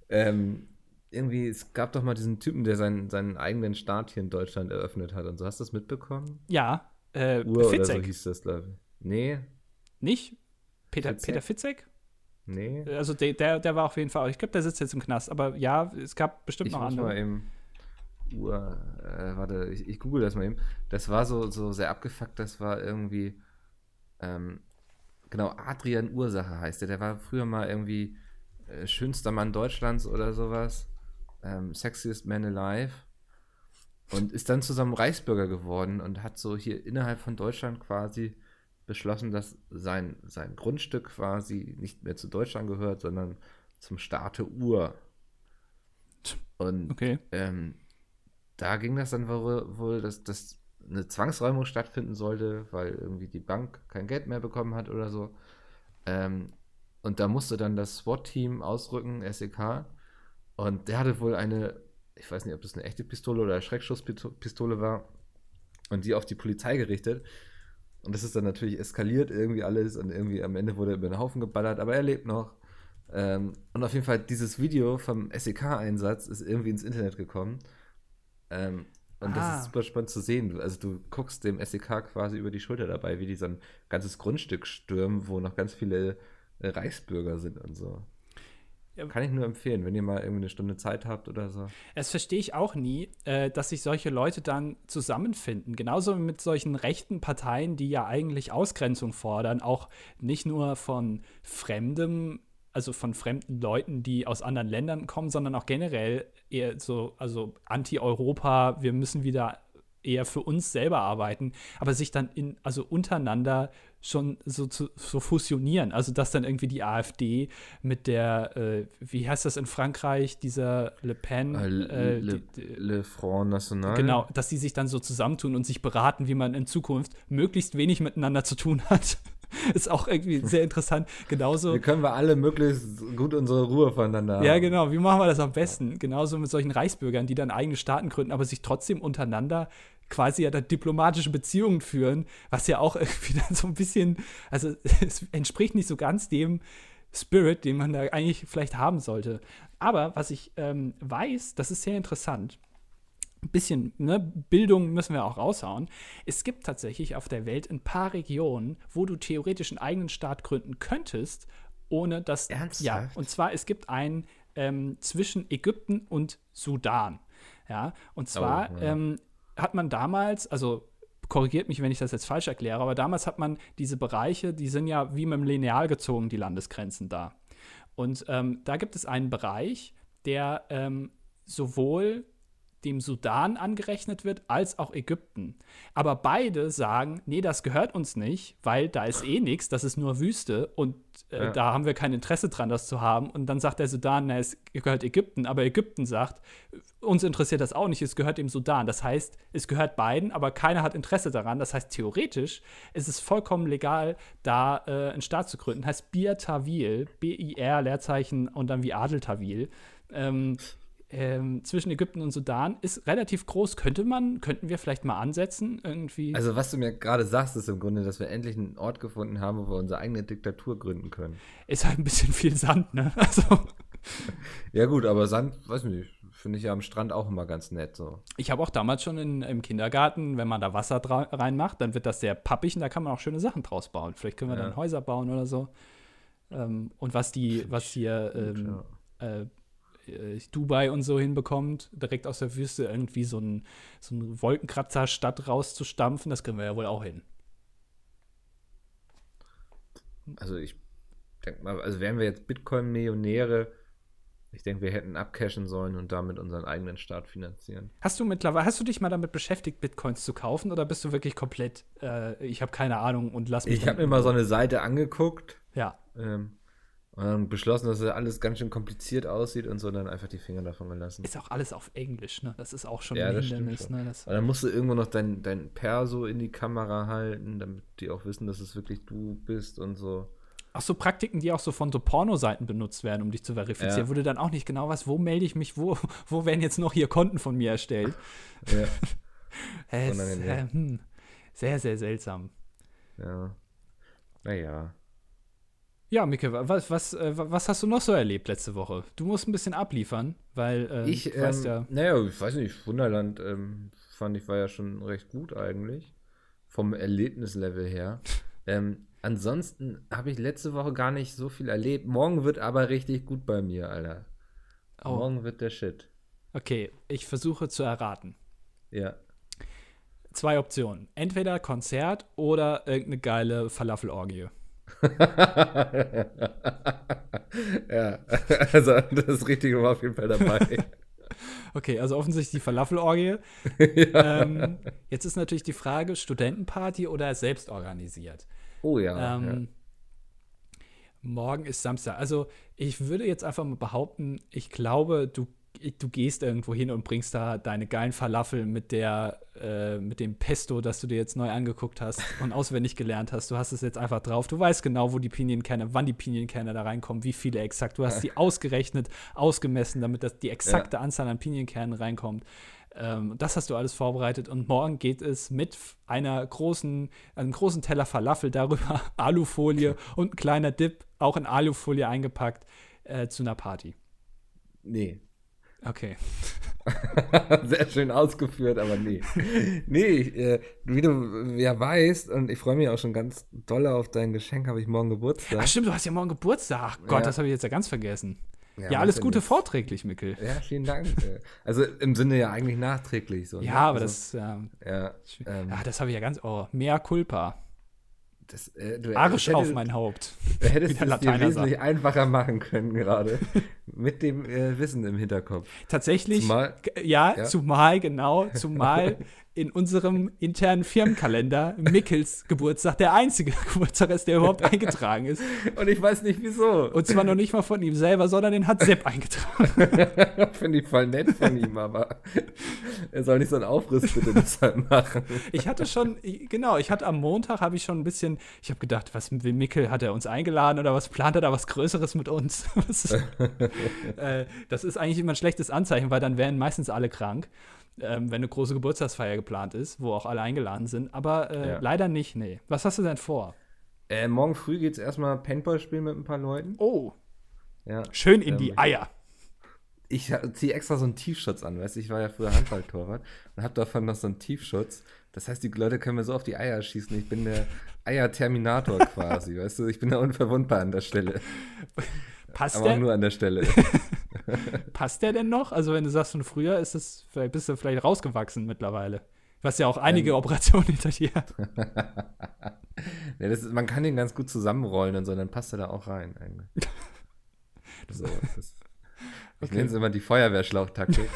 Ähm, irgendwie, es gab doch mal diesen Typen, der seinen, seinen eigenen Staat hier in Deutschland eröffnet hat und so. Hast du das mitbekommen? Ja, äh, Uhr Fitzek. oder so hieß das, glaube ich. Nee. Nicht? Peter Fitzek? Peter Fitzek? Nee. Also der, der, der war auf jeden Fall, ich glaube, der sitzt jetzt im Knast, aber ja, es gab bestimmt ich noch andere. Mal eben, Uhr, äh, warte, ich, ich google das mal eben. Das war so, so sehr abgefuckt, das war irgendwie, ähm, genau, Adrian Ursache heißt der. Der war früher mal irgendwie äh, schönster Mann Deutschlands oder sowas. Ähm, sexiest Man Alive. Und ist dann zusammen Reichsbürger geworden und hat so hier innerhalb von Deutschland quasi beschlossen, dass sein, sein Grundstück quasi nicht mehr zu Deutschland gehört, sondern zum Staate Ur. Und okay. ähm, da ging das dann wohl, wohl dass, dass eine Zwangsräumung stattfinden sollte, weil irgendwie die Bank kein Geld mehr bekommen hat oder so. Ähm, und da musste dann das SWAT-Team ausrücken, SEK. Und der hatte wohl eine, ich weiß nicht, ob das eine echte Pistole oder eine Schreckschusspistole war, und die auf die Polizei gerichtet. Und das ist dann natürlich eskaliert irgendwie alles und irgendwie am Ende wurde er über den Haufen geballert, aber er lebt noch. Ähm, und auf jeden Fall dieses Video vom SEK-Einsatz ist irgendwie ins Internet gekommen. Ähm, und ah. das ist super spannend zu sehen. Also du guckst dem SEK quasi über die Schulter dabei, wie die so ein ganzes Grundstück stürmen, wo noch ganz viele äh, Reichsbürger sind und so. Kann ich nur empfehlen, wenn ihr mal irgendwie eine Stunde Zeit habt oder so. Das verstehe ich auch nie, äh, dass sich solche Leute dann zusammenfinden. Genauso mit solchen rechten Parteien, die ja eigentlich Ausgrenzung fordern, auch nicht nur von fremdem, also von fremden Leuten, die aus anderen Ländern kommen, sondern auch generell eher so, also Anti-Europa, wir müssen wieder eher für uns selber arbeiten, aber sich dann in, also untereinander schon so zu so fusionieren. Also dass dann irgendwie die AfD mit der, äh, wie heißt das in Frankreich, dieser Le Pen, äh, äh Le, die, Le Front National. Genau, dass die sich dann so zusammentun und sich beraten, wie man in Zukunft möglichst wenig miteinander zu tun hat. ist auch irgendwie sehr interessant. Genauso. Wie können wir alle möglichst gut unsere Ruhe voneinander haben? Ja, genau. Wie machen wir das am besten? Genauso mit solchen Reichsbürgern, die dann eigene Staaten gründen, aber sich trotzdem untereinander quasi ja da diplomatische Beziehungen führen, was ja auch irgendwie dann so ein bisschen, also es entspricht nicht so ganz dem Spirit, den man da eigentlich vielleicht haben sollte. Aber was ich ähm, weiß, das ist sehr interessant. Ein bisschen ne, Bildung müssen wir auch raushauen. Es gibt tatsächlich auf der Welt ein paar Regionen, wo du theoretisch einen eigenen Staat gründen könntest, ohne dass. Ernsthaft? Ja, und zwar es gibt einen ähm, zwischen Ägypten und Sudan. Ja, und zwar oh, ja. ähm, hat man damals, also korrigiert mich, wenn ich das jetzt falsch erkläre, aber damals hat man diese Bereiche, die sind ja wie mit dem Lineal gezogen, die Landesgrenzen da. Und ähm, da gibt es einen Bereich, der ähm, sowohl dem Sudan angerechnet wird, als auch Ägypten. Aber beide sagen, nee, das gehört uns nicht, weil da ist eh nichts, das ist nur Wüste und äh, ja. da haben wir kein Interesse dran, das zu haben. Und dann sagt der Sudan, na, es gehört Ägypten, aber Ägypten sagt, uns interessiert das auch nicht, es gehört dem Sudan. Das heißt, es gehört beiden, aber keiner hat Interesse daran. Das heißt, theoretisch ist es vollkommen legal, da äh, einen Staat zu gründen. Heißt Bir Tawil, B-I-R, Leerzeichen und dann wie Adel Tawil. Ähm, ähm, zwischen Ägypten und Sudan ist relativ groß. Könnte man, könnten wir vielleicht mal ansetzen irgendwie? Also was du mir gerade sagst, ist im Grunde, dass wir endlich einen Ort gefunden haben, wo wir unsere eigene Diktatur gründen können. Ist halt ein bisschen viel Sand, ne? Also. ja gut, aber Sand, weiß nicht, finde ich ja am Strand auch immer ganz nett so. Ich habe auch damals schon in, im Kindergarten, wenn man da Wasser reinmacht, dann wird das sehr pappig und da kann man auch schöne Sachen draus bauen. Vielleicht können wir ja. dann Häuser bauen oder so. Ähm, und was die, was hier ähm, äh, äh, Dubai und so hinbekommt, direkt aus der Wüste irgendwie so ein, so ein Wolkenkratzer-Stadt rauszustampfen, das können wir ja wohl auch hin. Also ich denke mal, also wären wir jetzt Bitcoin-Millionäre, Ich denke, wir hätten abcashen sollen und damit unseren eigenen Start finanzieren. Hast du mittlerweile, hast du dich mal damit beschäftigt, Bitcoins zu kaufen oder bist du wirklich komplett, äh, ich habe keine Ahnung und lass mich. Ich habe mir mal so eine Seite angeguckt. Ja. Ähm, und dann beschlossen, dass das alles ganz schön kompliziert aussieht und so, dann einfach die Finger davon gelassen. Ist auch alles auf Englisch, ne? Das ist auch schon Ja, ein Hindernis, ne? Das, Und dann musst du irgendwo noch dein, dein Perso in die Kamera halten, damit die auch wissen, dass es wirklich du bist und so. auch so Praktiken, die auch so von so Pornoseiten benutzt werden, um dich zu verifizieren, Ja. du dann auch nicht genau weißt, wo melde ich mich, wo, wo werden jetzt noch hier Konten von mir erstellt. Ja. Es, äh, hm, sehr, sehr seltsam. ja. Naja. Ja, Micke, was, was, äh, was hast du noch so erlebt letzte Woche? Du musst ein bisschen abliefern, weil äh, Ich, ähm, ja, naja, ich weiß nicht, Wunderland ähm, fand ich war ja schon recht gut eigentlich. Vom Erlebnislevel her. ähm, ansonsten habe ich letzte Woche gar nicht so viel erlebt. Morgen wird aber richtig gut bei mir, Alter. Oh. Morgen wird der Shit. okay, ich versuche zu erraten. Ja. Zwei Optionen. Entweder Konzert oder irgendeine geile Falafelorgie. ja, also das Richtige war auf jeden Fall dabei. Okay, also offensichtlich die Falafelorgie. ja. ähm, jetzt ist natürlich die Frage, Studentenparty oder selbst organisiert. Oh ja. Ähm, Morgen ist Samstag. Also ich würde jetzt einfach mal behaupten, ich glaube, du, du gehst irgendwo hin und bringst da deine geilen Falafel mit der, äh, mit dem Pesto, das du dir jetzt neu angeguckt hast und auswendig gelernt hast. Du hast es jetzt einfach drauf. Du weißt genau, wo die Pinienkerne, wann die Pinienkerne da reinkommen, wie viele exakt. Du hast die ausgerechnet, ausgemessen, damit das die exakte Anzahl an Pinienkernen reinkommt. Ähm, das hast du alles vorbereitet und morgen geht es mit einer großen, einem großen Teller Falafel darüber, Alufolie und ein kleiner Dip, auch in Alufolie eingepackt, äh, zu einer Party. nee. Okay. Sehr schön ausgeführt, aber nee. nee, ich, äh, wie du ja weißt, und ich freue mich auch schon ganz doll auf dein Geschenk, habe ich morgen Geburtstag. Ach stimmt, du hast ja morgen Geburtstag. Ach Gott, Ja. das habe ich jetzt ja ganz vergessen. Ja, macht alles Gute vorträglich, Mickel. Ja, vielen Dank. äh. also im Sinne ja eigentlich nachträglich so. Ja, ne? aber also, das, ja, Ja, ähm, ja, das habe ich ja ganz, oh, mea culpa. Das, äh, du Arsch hättest- auf mein Haupt. Du hättest es dir wesentlich einfacher machen können gerade. mit dem äh, Wissen im Hinterkopf. Tatsächlich, Zumal- ja, ja. zumal, genau, zumal in unserem internen Firmenkalender Mickels Geburtstag der einzige Geburtstag ist, der überhaupt eingetragen ist. Und ich weiß nicht wieso. Und zwar noch nicht mal von ihm selber, sondern den hat Sepp eingetragen. Finde ich voll nett von ihm, aber er soll nicht so einen Aufriss bitte deshalb machen. Ich hatte schon, genau, ich hatte am Montag, habe ich schon ein bisschen, ich habe gedacht, was will Mickel, hat er uns eingeladen oder was plant er da was Größeres mit uns? Äh, das ist eigentlich immer ein schlechtes Anzeichen, weil dann wären meistens alle krank, ähm, wenn eine große Geburtstagsfeier geplant ist, wo auch alle eingeladen sind. Aber äh, Ja. leider nicht, nee. Was hast du denn vor? Äh, morgen früh geht es erstmal Paintball spielen mit ein paar Leuten. Oh, Ja. schön in Ähm, die Eier. Ich ziehe extra so einen Tiefschutz an, weißt du, ich war ja früher Handballtorwart und habe davon noch so einen Tiefschutz. Das heißt, die Leute können mir so auf die Eier schießen. Ich bin der Eier-Terminator quasi, weißt du? Ich bin da unverwundbar an der Stelle. Passt Aber auch der, nur an der Stelle. passt der denn noch? Also, wenn du sagst von früher, ist es, vielleicht bist du vielleicht rausgewachsen mittlerweile. Hast ja auch einige Ähm. Operationen hinter dir. ja, das ist, man kann den ganz gut zusammenrollen und so, dann passt er da auch rein eigentlich. So, das, ich Okay. nenne es immer die Feuerwehrschlauchtaktik.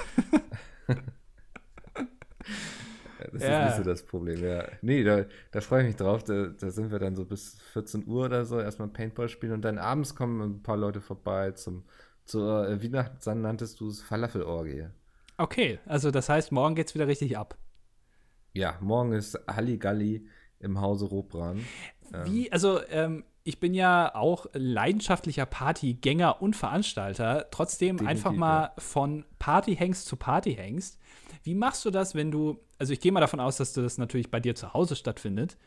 Das Ja. ist nicht so das Problem, ja. Nee, da, da freue ich mich drauf. Da, da sind wir dann so bis 14 Uhr oder so erstmal Paintball spielen und dann abends kommen ein paar Leute vorbei zum, zur, äh, wie nach, dann nanntest du es, Falafelorgie. Okay, also das heißt, morgen geht's wieder richtig ab. Ja, morgen ist Halligalli im Hause Robran. Wie, also ähm, ich bin ja auch leidenschaftlicher Partygänger und Veranstalter. Trotzdem Definitiv, einfach mal von Partyhengst zu Partyhengst. Wie machst du das, wenn du, also ich gehe mal davon aus, dass das natürlich bei dir zu Hause stattfindet.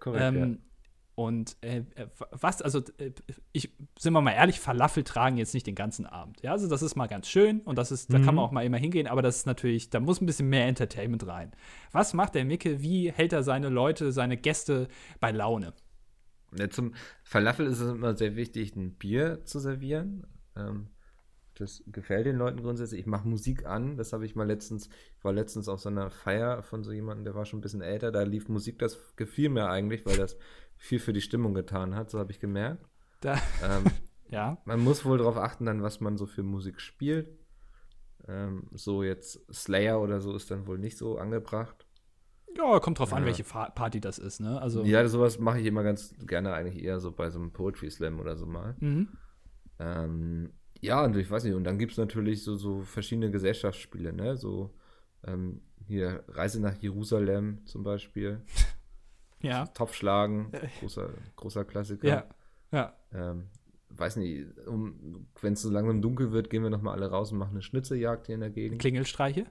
Korrekt, Ähm, Und äh, äh, was, also äh, ich, sind wir mal ehrlich, Falafel tragen jetzt nicht den ganzen Abend. Ja, also das ist mal ganz schön und das ist, da kann man auch mal immer hingehen, aber das ist natürlich, da muss ein bisschen mehr Entertainment rein. Was macht der Micke? Wie hält er seine Leute, seine Gäste bei Laune? Ja, zum Falafel ist es immer sehr wichtig, ein Bier zu servieren. Ähm, das gefällt den Leuten grundsätzlich. Ich mache Musik an. Das habe ich mal letztens, ich war letztens auf so einer Feier von so jemandem, der war schon ein bisschen älter. Da lief Musik, das gefiel mir eigentlich, weil das viel für die Stimmung getan hat. So habe ich gemerkt. Da, Ähm, Ja. Man muss wohl darauf achten, dann, was man so für Musik spielt. Ähm, so jetzt Slayer oder so ist dann wohl nicht so angebracht. Ja, kommt drauf an, Ja. welche Fa Party das ist, ne? Also. Ja, sowas mache ich immer ganz gerne eigentlich eher so bei so einem Poetry Slam oder so mal. Mhm. Ähm, ja, und ich weiß nicht, und dann gibt es natürlich so, so verschiedene Gesellschaftsspiele, ne? So ähm, hier Reise nach Jerusalem zum Beispiel. Ja. Topfschlagen, großer, großer Klassiker. Ja. Ja. Ähm, weiß nicht, um, wenn es so langsam dunkel wird, gehen wir nochmal alle raus und machen eine Schnitzeljagd hier in der Gegend. Klingelstreiche?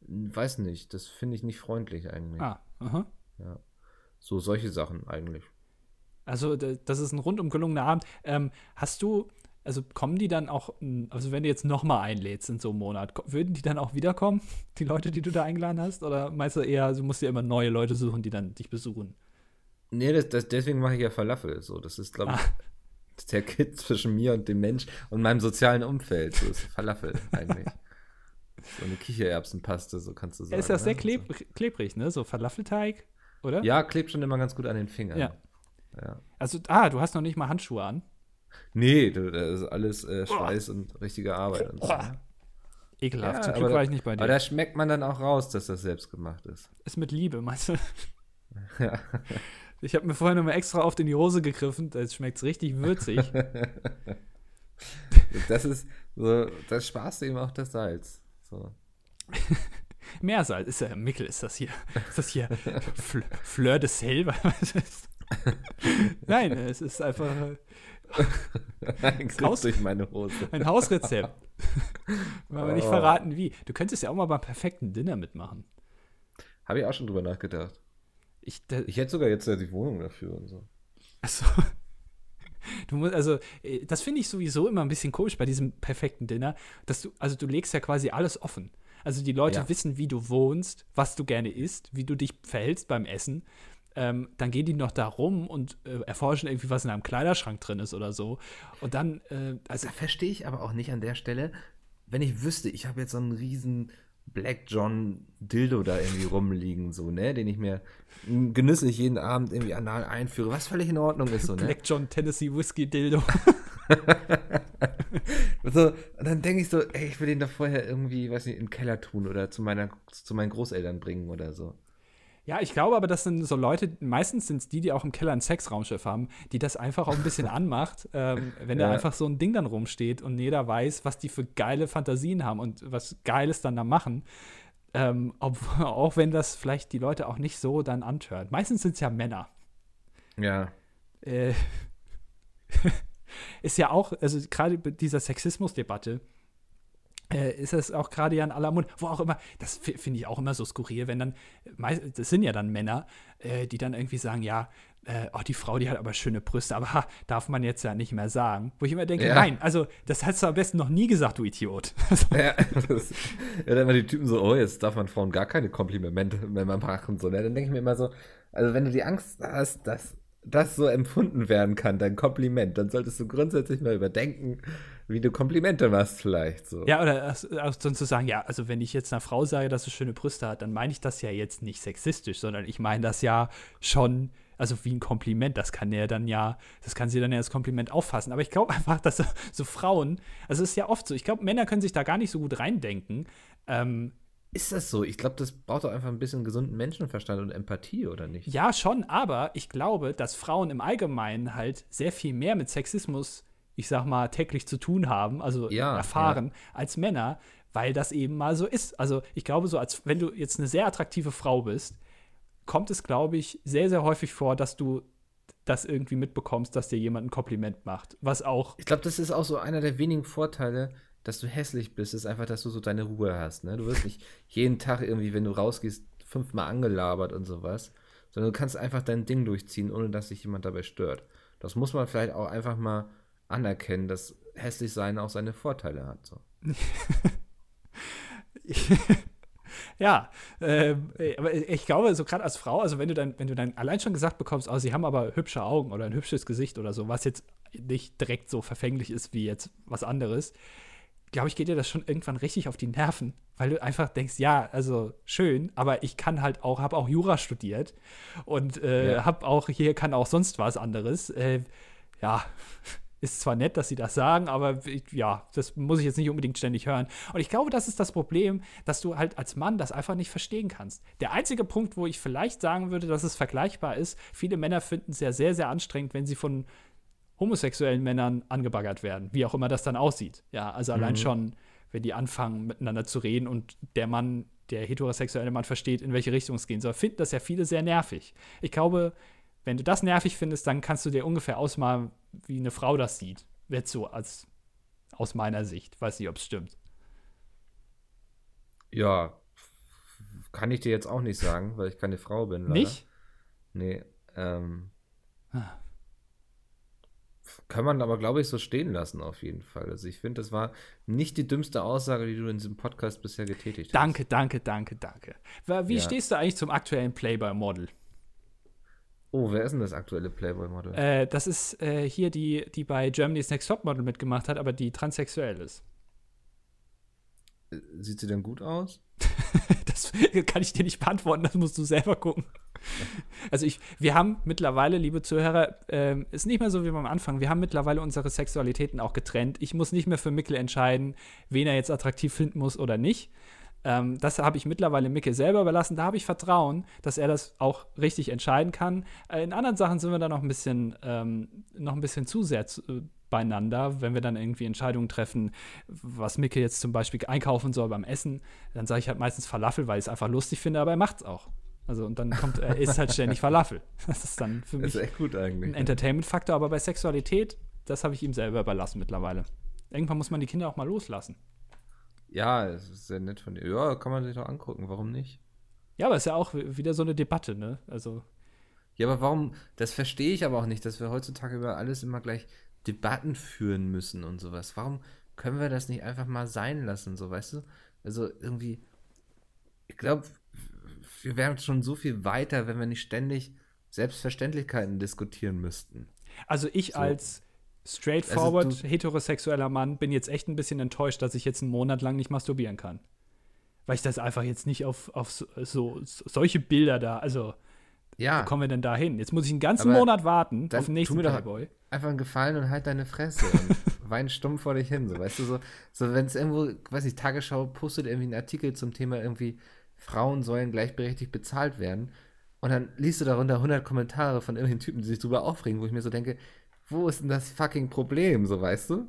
Weiß nicht, das finde ich nicht freundlich eigentlich. Ah. Aha. Ja. So solche Sachen eigentlich. Also, das ist ein rundum gelungener Abend. Ähm, hast du, also kommen die dann auch, also wenn du jetzt nochmal einlädst in so einem Monat, würden die dann auch wiederkommen, die Leute, die du da eingeladen hast? Oder meinst du eher, du musst dir immer neue Leute suchen, die dann dich besuchen? Nee, das, das, deswegen mache ich ja Falafel. So, das ist, glaube ich, Ah. der Kit zwischen mir und dem Mensch und meinem sozialen Umfeld. So ist Falafel eigentlich. So eine Kichererbsenpaste, so kannst du sagen. ist das sehr ne? kleb klebrig, ne? So Falafelteig, oder? Ja, klebt schon immer ganz gut an den Fingern. Ja. ja. Also, ah, du hast noch nicht mal Handschuhe an. Nee, das ist alles äh, Schweiß und richtige Arbeit. Und so. ne? Ekelhaft. Ja, Zum aber Glück da- war ich nicht bei dir. Aber da schmeckt man dann auch raus, dass das selbst gemacht ist. ist mit Liebe, meinst du? Ja. Ich habe mir vorher nochmal extra oft in die Hose gegriffen. Jetzt schmeckt es richtig würzig. Das ist so, das sparst du eben auch das Salz. So. Meersalz. Ist ja Mickel, ist das hier. Ist das hier Fl Fleur de Sel? Was ist- Nein, es ist einfach Ein Griff Raus- durch meine Hose. ein Hausrezept. Wollen wir nicht Oh. verraten, wie. Du könntest ja auch mal beim perfekten Dinner mitmachen. Habe ich auch schon drüber nachgedacht. Ich, Ich hätte sogar jetzt ja die Wohnung dafür und so. Also, du musst, also, äh, das finde ich sowieso immer ein bisschen komisch bei diesem perfekten Dinner, dass du, also du legst ja quasi alles offen. Also die Leute Ja. wissen, wie du wohnst, was du gerne isst, wie du dich verhältst beim Essen. Ähm, dann gehen die noch da rum und äh, erforschen irgendwie, was in einem Kleiderschrank drin ist oder so. Und dann, äh, also, Da verstehe ich aber auch nicht an der Stelle, wenn ich wüsste, ich habe jetzt so einen riesen Black John Dildo da irgendwie rumliegen, so, ne, den ich mir genüsslich jeden Abend irgendwie anal einführe, was völlig in Ordnung ist, so, ne? Black John Tennessee Whiskey Dildo. So, und dann denke ich so, ey, ich will den doch vorher irgendwie, weiß nicht, in den Keller tun oder zu, meiner, zu meinen Großeltern bringen oder so. Ja, ich glaube aber, das sind so Leute, meistens sind es die, die auch im Keller ein Sexraumschiff haben, die das einfach auch ein bisschen anmacht, ähm, wenn da Ja. einfach so ein Ding dann rumsteht und jeder weiß, was die für geile Fantasien haben und was Geiles dann da machen. Ähm, ob, auch wenn das vielleicht die Leute auch nicht so dann anhört. Meistens sind es ja Männer. Ja. Äh, ist ja auch, also gerade bei dieser Sexismusdebatte, äh, ist das auch gerade ja in aller Mund, wo auch immer, das fi- finde ich auch immer so skurril, wenn dann, das sind ja dann Männer, äh, die dann irgendwie sagen, ja, äh, oh, die Frau, die hat aber schöne Brüste, aber ha, darf man jetzt ja nicht mehr sagen. Wo ich immer denke, Ja. nein, also das hast du am besten noch nie gesagt, du Idiot. Also, Ja, das, ja, dann immer die Typen so, oh, jetzt darf man Frauen gar keine Komplimente mehr machen. So, ne? Dann denke ich mir immer so, also wenn du die Angst hast, dass das so empfunden werden kann, dein Kompliment, dann solltest du grundsätzlich mal überdenken, wie du Komplimente machst vielleicht. So. ja, oder sonst zu sagen, ja, also wenn ich jetzt einer Frau sage, dass sie schöne Brüste hat, dann meine ich das ja jetzt nicht sexistisch, sondern ich meine das ja schon, also wie ein Kompliment. Das kann ja dann ja, das kann sie dann ja als Kompliment auffassen. Aber ich glaube einfach, dass so, so Frauen, also es ist ja oft so, ich glaube, Männer können sich da gar nicht so gut reindenken. Ähm, Ist das so? Ich glaube, das braucht doch einfach ein bisschen gesunden Menschenverstand und Empathie, oder nicht? Ja, schon, aber ich glaube, dass Frauen im Allgemeinen halt sehr viel mehr mit Sexismus, ich sag mal, täglich zu tun haben, also Ja, erfahren, als Männer, weil das eben mal so ist. Also ich glaube, so als wenn du jetzt eine sehr attraktive Frau bist, kommt es, glaube ich, sehr, sehr häufig vor, dass du das irgendwie mitbekommst, dass dir jemand ein Kompliment macht. Was auch, Ich glaube, das ist auch so einer der wenigen Vorteile, dass du hässlich bist, ist einfach, dass du so deine Ruhe hast. Ne? Du wirst nicht jeden Tag irgendwie, wenn du rausgehst, fünfmal angelabert und sowas, sondern du kannst einfach dein Ding durchziehen, ohne dass sich jemand dabei stört. Das muss man vielleicht auch einfach mal anerkennen, dass hässlich sein auch seine Vorteile hat. So. ja, äh, aber ich glaube, so gerade als Frau, also wenn du dann, wenn du dann allein schon gesagt bekommst, oh, sie haben aber hübsche Augen oder ein hübsches Gesicht oder so, was jetzt nicht direkt so verfänglich ist wie jetzt was anderes, glaube ich, geht dir das schon irgendwann richtig auf die Nerven, weil du einfach denkst, ja, also schön, aber ich kann halt auch, habe auch Jura studiert und äh, Ja. habe auch hier kann auch sonst was anderes. Äh, ja, ist zwar nett, dass sie das sagen, aber ja, das muss ich jetzt nicht unbedingt ständig hören. Und ich glaube, das ist das Problem, dass du halt als Mann das einfach nicht verstehen kannst. Der einzige Punkt, wo ich vielleicht sagen würde, dass es vergleichbar ist, viele Männer finden es ja sehr, sehr anstrengend, wenn sie von homosexuellen Männern angebaggert werden, wie auch immer das dann aussieht. Ja, also allein mhm. schon, wenn die anfangen, miteinander zu reden und der Mann, der heterosexuelle Mann versteht, in welche Richtung es gehen soll, finden das ja viele sehr nervig. Ich glaube, wenn du das nervig findest, dann kannst du dir ungefähr ausmalen, wie eine Frau das sieht. Wird so als aus meiner Sicht. Weiß nicht, ob es stimmt. Ja, kann ich dir jetzt auch nicht sagen, weil ich keine Frau bin. Leider. Nicht? Nee. Ähm, ah. Kann man aber, glaube ich, so stehen lassen, auf jeden Fall. Also, ich finde, das war nicht die dümmste Aussage, die du in diesem Podcast bisher getätigt hast. Danke, danke, danke, danke. Wie ja. stehst du eigentlich zum aktuellen Playboy-Model? Oh, wer ist denn das aktuelle Playboy-Model? Äh, das ist äh, hier die, die bei Germany's Next Top Model mitgemacht hat, aber die transsexuell ist. Äh, sieht sie denn gut aus? das kann ich dir nicht beantworten, das musst du selber gucken. Also ich, wir haben mittlerweile, liebe Zuhörer, äh, ist nicht mehr so wie am Anfang. Wir haben mittlerweile unsere Sexualitäten auch getrennt. Ich muss nicht mehr für Mikkel entscheiden, wen er jetzt attraktiv finden muss oder nicht. Ähm, das habe ich mittlerweile Micke selber überlassen. Da habe ich Vertrauen, dass er das auch richtig entscheiden kann. Äh, in anderen Sachen sind wir da noch ein bisschen, ähm, noch ein bisschen zu sehr zu, äh, beieinander, wenn wir dann irgendwie Entscheidungen treffen, was Micke jetzt zum Beispiel einkaufen soll beim Essen. Dann sage ich halt meistens Falafel, weil ich es einfach lustig finde, aber er macht es auch. Also und dann kommt, er isst halt ständig Falafel. Das ist dann für mich ein Entertainment-Faktor, aber bei Sexualität, das habe ich ihm selber überlassen mittlerweile. Irgendwann muss man die Kinder auch mal loslassen. Ja, es ist sehr nett von dir. Ja, kann man sich doch angucken, warum nicht? Ja, aber es ist ja auch wieder so eine Debatte, ne? Also. Ja, aber warum, das verstehe ich aber auch nicht, dass wir heutzutage über alles immer gleich Debatten führen müssen und sowas. Warum können wir das nicht einfach mal sein lassen, so, weißt du? Also irgendwie, ich glaube, wir wären schon so viel weiter, wenn wir nicht ständig Selbstverständlichkeiten diskutieren müssten. Also ich so. als straightforward also heterosexueller Mann bin jetzt echt ein bisschen enttäuscht, dass ich jetzt einen Monat lang nicht masturbieren kann. Weil ich das einfach jetzt nicht auf, auf so, so solche Bilder da, also ja. wo kommen wir denn da hin? Jetzt muss ich einen ganzen Aber Monat warten auf den nächsten Playboy. Einfach einen Gefallen und halt deine Fresse und wein stumm vor dich hin, so weißt du, so, so wenn es irgendwo, weiß ich, Tagesschau postet irgendwie einen Artikel zum Thema irgendwie Frauen sollen gleichberechtigt bezahlt werden und dann liest du darunter 100 Kommentare von irgendwelchen Typen, die sich drüber aufregen, wo ich mir so denke, wo ist denn das fucking Problem, so weißt du?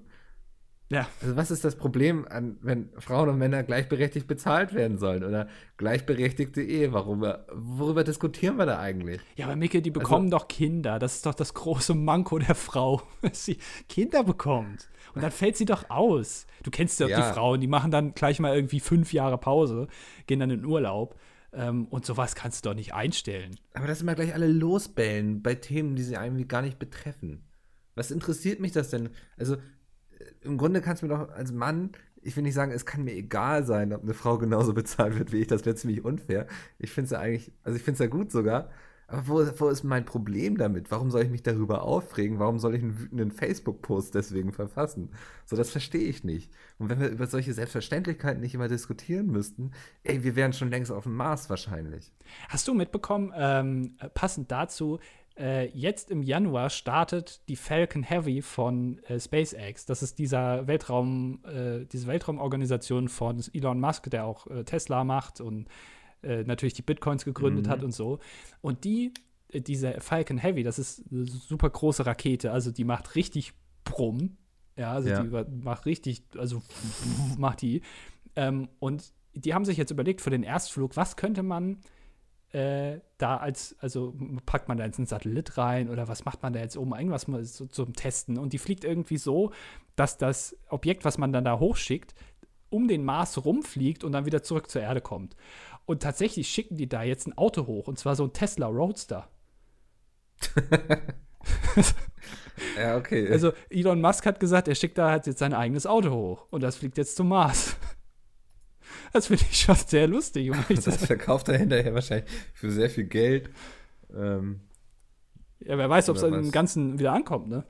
Ja. Also was ist das Problem, an, wenn Frauen und Männer gleichberechtigt bezahlt werden sollen oder gleichberechtigte Ehe? Warum, worüber diskutieren wir da eigentlich? Ja, aber Micke, die also bekommen also, doch Kinder. Das ist doch das große Manko der Frau, dass sie Kinder bekommt. Und dann fällt sie doch aus. Du kennst ja, ja. die Frauen, die machen dann gleich mal irgendwie fünf Jahre Pause, gehen dann in Urlaub. Ähm, und sowas kannst du doch nicht einstellen. Aber das immer gleich alle losbellen bei Themen, die sie irgendwie gar nicht betreffen. Was interessiert mich das denn? Also, äh, im Grunde kannst du mir doch als Mann, ich will nicht sagen, es kann mir egal sein, ob eine Frau genauso bezahlt wird wie ich. Das wäre ziemlich unfair. Ich finde es ja eigentlich, also ich finde es ja gut sogar. Aber wo, wo ist mein Problem damit? Warum soll ich mich darüber aufregen? Warum soll ich einen wütenden Facebook-Post deswegen verfassen? So, das verstehe ich nicht. Und wenn wir über solche Selbstverständlichkeiten nicht immer diskutieren müssten, ey, wir wären schon längst auf dem Mars wahrscheinlich. Hast du mitbekommen, ähm, passend dazu, äh, jetzt im Januar startet die Falcon Heavy von äh, SpaceX. Das ist dieser Weltraum, äh, diese Weltraumorganisation von Elon Musk, der auch äh, Tesla macht und äh, natürlich die Bitcoins gegründet mhm. hat und so. Und die, äh, diese Falcon Heavy, das ist eine super große Rakete, also die macht richtig Brumm. Ja, also ja. die macht richtig, also macht die. Ähm, und die haben sich jetzt überlegt für den Erstflug, was könnte man äh, da als, also packt man da jetzt einen Satellit rein oder was macht man da jetzt oben? Irgendwas mal so, zum Testen. Und die fliegt irgendwie so, dass das Objekt, was man dann da hochschickt, um den Mars rumfliegt und dann wieder zurück zur Erde kommt. Und tatsächlich schicken die da jetzt ein Auto hoch, und zwar so ein Tesla Roadster. ja, okay. Also Elon Musk hat gesagt, er schickt da halt jetzt sein eigenes Auto hoch und das fliegt jetzt zum Mars. Das finde ich schon sehr lustig. Um das verkauft er hinterher wahrscheinlich für sehr viel Geld. Ähm, ja, wer weiß, ob es im Ganzen wieder ankommt, ne?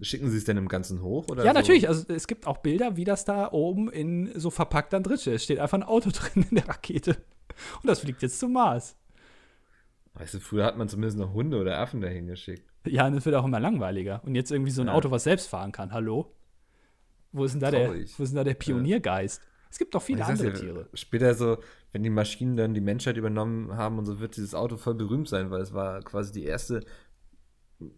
Schicken Sie es denn im Ganzen hoch? Oder ja, so? natürlich. Also es gibt auch Bilder, wie das da oben in so verpackt dann drin steht. Es steht einfach ein Auto drin in der Rakete. Und das fliegt jetzt zum Mars. Weißt du, früher hat man zumindest noch Hunde oder Affen dahin geschickt. Ja, und es wird auch immer langweiliger. Und jetzt irgendwie so ein Ja. Auto, was selbst fahren kann. Hallo? Wo ist denn da, der, wo ist denn da der Pioniergeist? Es gibt doch viele andere dir, Tiere. Später so, wenn die Maschinen dann die Menschheit übernommen haben und so, wird dieses Auto voll berühmt sein, weil es war quasi die erste,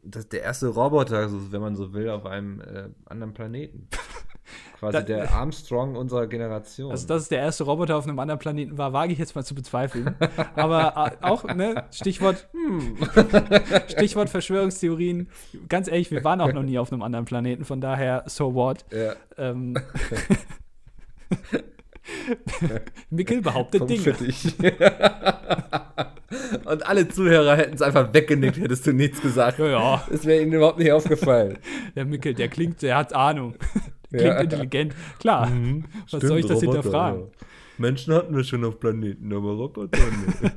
das, der erste Roboter, so, wenn man so will, auf einem äh, anderen Planeten. Quasi Da- der Armstrong unserer Generation. Also, dass es der erste Roboter auf einem anderen Planeten war, wage ich jetzt mal zu bezweifeln. Aber äh, auch, ne, Stichwort, Hm. Stichwort Verschwörungstheorien. Ganz ehrlich, wir waren auch noch nie auf einem anderen Planeten, von daher, so what? ja, Ähm, Mickel behauptet Punkt Dinge. für dich. und alle Zuhörer hätten es einfach weggenickt, hättest du nichts gesagt. Ja, ja, Es wäre ihnen überhaupt nicht aufgefallen. der Mickel, der klingt, der hat Ahnung. Der klingt Ja. intelligent. Klar, was soll ich das hinterfragen? Menschen hatten wir schon auf Planeten, aber Roboter nicht.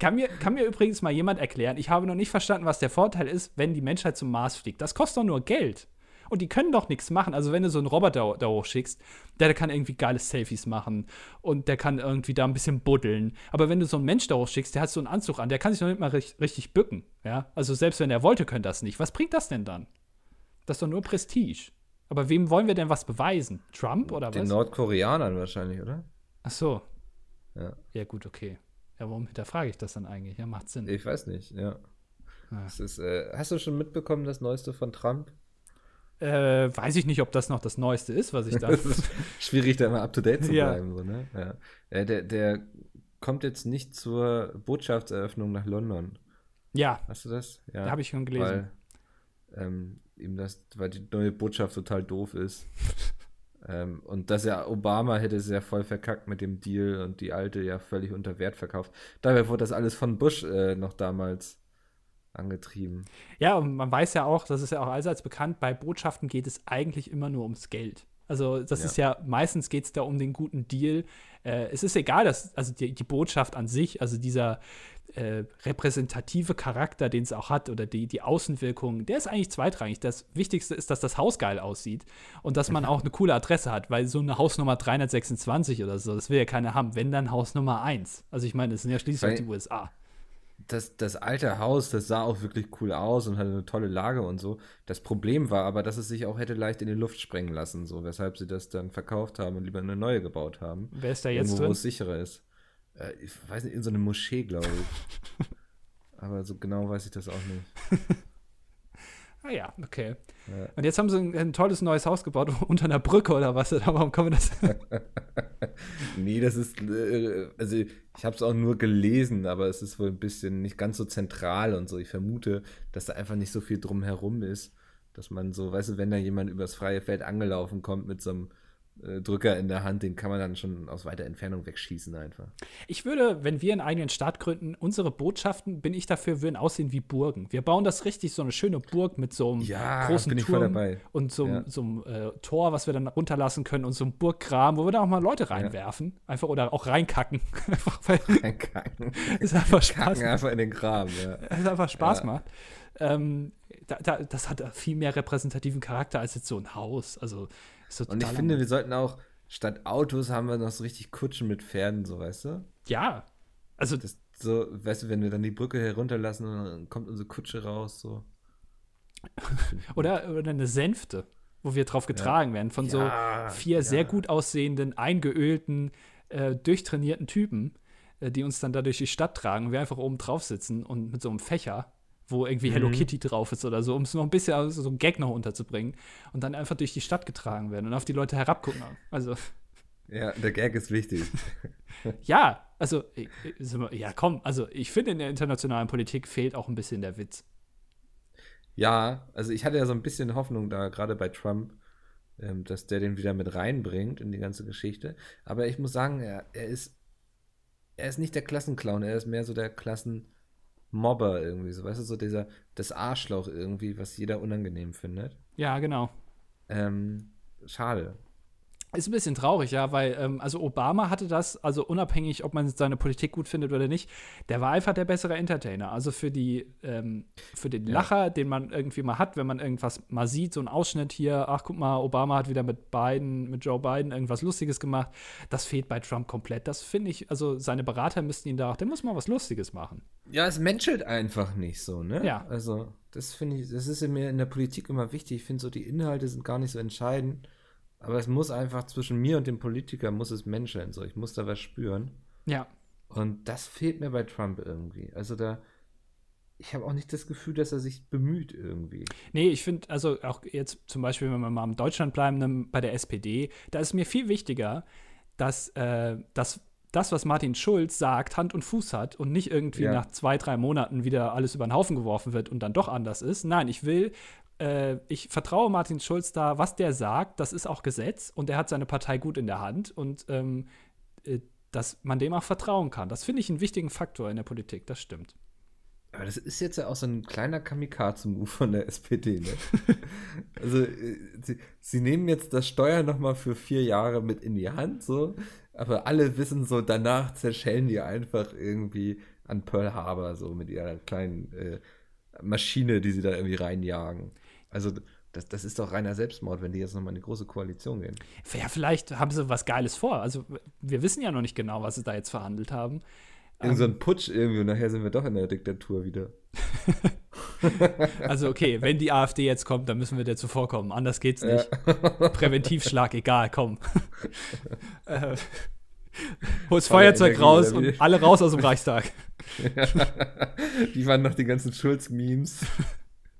Kann mir, kann mir übrigens mal jemand erklären, ich habe noch nicht verstanden, was der Vorteil ist, wenn die Menschheit zum Mars fliegt. Das kostet doch nur Geld. Und die können doch nichts machen. Also, wenn du so einen Roboter da hochschickst, der, der kann irgendwie geile Selfies machen und der kann irgendwie da ein bisschen buddeln. Aber wenn du so einen Mensch da hochschickst, der hat so einen Anzug an, der kann sich noch nicht mal richtig, richtig bücken. Ja? Also, selbst wenn er wollte, könnte das nicht. Was bringt das denn dann? Das ist doch nur Prestige. Aber wem wollen wir denn was beweisen? Trump oder Den was? Nordkoreanern wahrscheinlich, oder? Ach so. Ja. Ja, gut, okay. Ja, warum hinterfrage ich das dann eigentlich? Ja, macht Sinn. Ich weiß nicht, ja. Ah. Ist, äh, hast du schon mitbekommen, das Neueste von Trump? Äh, weiß ich nicht, ob das noch das Neueste ist, was ich da. Schwierig, da immer up to date zu Ja. bleiben. So, ne? ja. Äh, der, der kommt jetzt nicht zur Botschaftseröffnung nach London. ja, Hast du das? Ja. habe ich schon gelesen. Weil, ähm, ihm das, weil die neue Botschaft total doof ist. ähm, und dass ja Obama hätte es ja voll verkackt mit dem Deal und die alte ja völlig unter Wert verkauft. Dabei wurde das alles von Bush äh, noch damals angetrieben. Ja, und man weiß ja auch, das ist ja auch allseits bekannt, bei Botschaften geht es eigentlich immer nur ums Geld. Also das Ja. ist ja, meistens geht es da um den guten Deal. Äh, es ist egal, dass, also die, die Botschaft an sich, also dieser äh, repräsentative Charakter, den es auch hat, oder die, die Außenwirkung, der ist eigentlich zweitrangig. Das Wichtigste ist, dass das Haus geil aussieht und dass man auch eine coole Adresse hat, weil so eine Hausnummer 326 oder so, das will ja keiner haben. Wenn dann Haus Nummer 1. Also ich meine, das sind ja schließlich Weil- die USA. Das, das alte Haus, das sah auch wirklich cool aus und hatte eine tolle Lage und so. Das Problem war aber, dass es sich auch hätte leicht in die Luft sprengen lassen, so weshalb sie das dann verkauft haben und lieber eine neue gebaut haben. Wer ist da jetzt Irgendwo, wo drin? es sicherer ist. Äh, ich weiß nicht, in so eine Moschee, glaube ich. Aber so genau weiß ich das auch nicht. Ah ja, okay. Ja. Und jetzt haben sie ein, ein tolles neues Haus gebaut unter einer Brücke oder was? Oder warum man das? Nee, das ist, äh, also ich habe es auch nur gelesen, aber es ist wohl ein bisschen nicht ganz so zentral und so. Ich vermute, dass da einfach nicht so viel drumherum ist, dass man so, weißt du, wenn da jemand übers freie Feld angelaufen kommt mit so einem Drücker in der Hand, den kann man dann schon aus weiter Entfernung wegschießen einfach. Ich würde, wenn wir einen eigenen Staat gründen, unsere Botschaften, bin ich dafür, würden aussehen wie Burgen. Wir bauen das richtig, so eine schöne Burg mit so einem Ja, großen Turm dabei. und so, einem- Ja. so einem äh, Tor, was wir dann runterlassen können und so einem Burggraben, wo wir da auch mal Leute reinwerfen. Einfach oder auch reinkacken. einfach, weil Ein Kacken. es einfach Spaß Kacken einfach in den Graben, ja. es einfach Spaß Ja. macht. Ähm, da, da, das hat viel mehr repräsentativen Charakter als jetzt so ein Haus. Also ist so Und ich finde, wir sollten auch, statt Autos haben wir noch so richtig Kutschen mit Pferden, so weißt du? ja, also Das, so, weißt du, wenn wir dann die Brücke herunterlassen und dann kommt unsere Kutsche raus, so. Oder, oder eine Sänfte, wo wir drauf getragen werden von Ja, so vier ja. sehr gut aussehenden, eingeölten, äh, durchtrainierten Typen, äh, die uns dann da durch die Stadt tragen und wir einfach oben drauf sitzen und mit so einem Fächer, wo irgendwie Hello Mhm. Kitty drauf ist oder so, um es noch ein bisschen also so einen Gag noch unterzubringen und dann einfach durch die Stadt getragen werden und auf die Leute herabgucken. Also, Ja, der Gag ist wichtig. ja, also, sind wir- ja, komm, also ich finde, in der internationalen Politik fehlt auch ein bisschen der Witz. Ja, also ich hatte ja so ein bisschen Hoffnung da, gerade bei Trump, ähm, dass der den wieder mit reinbringt in die ganze Geschichte. Aber ich muss sagen, er, er ist er ist nicht der Klassenclown, er ist mehr so der Klassenmobber irgendwie, so weißt du, so dieser das Arschloch irgendwie, was jeder unangenehm findet. Ja, genau. Ähm, schade. Ist ein bisschen traurig, ja, weil, ähm, also Obama hatte das, also unabhängig, ob man seine Politik gut findet oder nicht, der war einfach der bessere Entertainer. Also für die, ähm, für den Lacher, den man irgendwie mal hat, wenn man irgendwas mal sieht, so ein Ausschnitt hier, ach guck mal, Obama hat wieder mit Biden, mit Joe Biden irgendwas Lustiges gemacht, das fehlt bei Trump komplett. Das finde ich, also seine Berater müssten ihn da auch, der muss mal was Lustiges machen. Ja, es menschelt einfach nicht so, ne? Ja. Also, das finde ich, das ist mir in der Politik immer wichtig. Ich finde so, die Inhalte sind gar nicht so entscheidend. Aber es muss einfach zwischen mir und dem Politiker muss es menscheln. So, ich muss da was spüren. Ja. Und das fehlt mir bei Trump irgendwie. Also da, ich habe auch nicht das Gefühl, dass er sich bemüht irgendwie. Nee, ich finde, also auch jetzt zum Beispiel, wenn wir mal in Deutschland bleiben, dann bei der SPD, da ist mir viel wichtiger, dass, äh, dass das, was Martin Schulz sagt, Hand und Fuß hat und nicht irgendwie Ja. nach zwei, drei Monaten wieder alles über den Haufen geworfen wird und dann doch anders ist. Nein, ich will, äh, ich vertraue Martin Schulz da, was der sagt, das ist auch Gesetz und er hat seine Partei gut in der Hand und ähm, äh, dass man dem auch vertrauen kann. Das finde ich einen wichtigen Faktor in der Politik, das stimmt. Aber das ist jetzt ja auch so ein kleiner Kamikaze-Move von der SPD, ne? also, äh, sie, sie nehmen jetzt das Steuer nochmal für vier Jahre mit in die Hand, so. Aber alle wissen so, danach zerschellen die einfach irgendwie an Pearl Harbor, so mit ihrer kleinen äh, Maschine, die sie da irgendwie reinjagen. Also, das, das ist doch reiner Selbstmord, wenn die jetzt nochmal in eine große Koalition gehen. Ja, vielleicht haben sie was Geiles vor. Also, wir wissen ja noch nicht genau, was sie da jetzt verhandelt haben. Irgend so ein Putsch irgendwie und nachher sind wir doch in der Diktatur wieder. Also, okay, wenn die AfD jetzt kommt, dann müssen wir der zuvorkommen. Anders geht's nicht. Präventivschlag, egal, komm. äh, hol's Voller Feuerzeug raus und alle raus aus dem Reichstag. die waren noch die ganzen Schulz-Memes.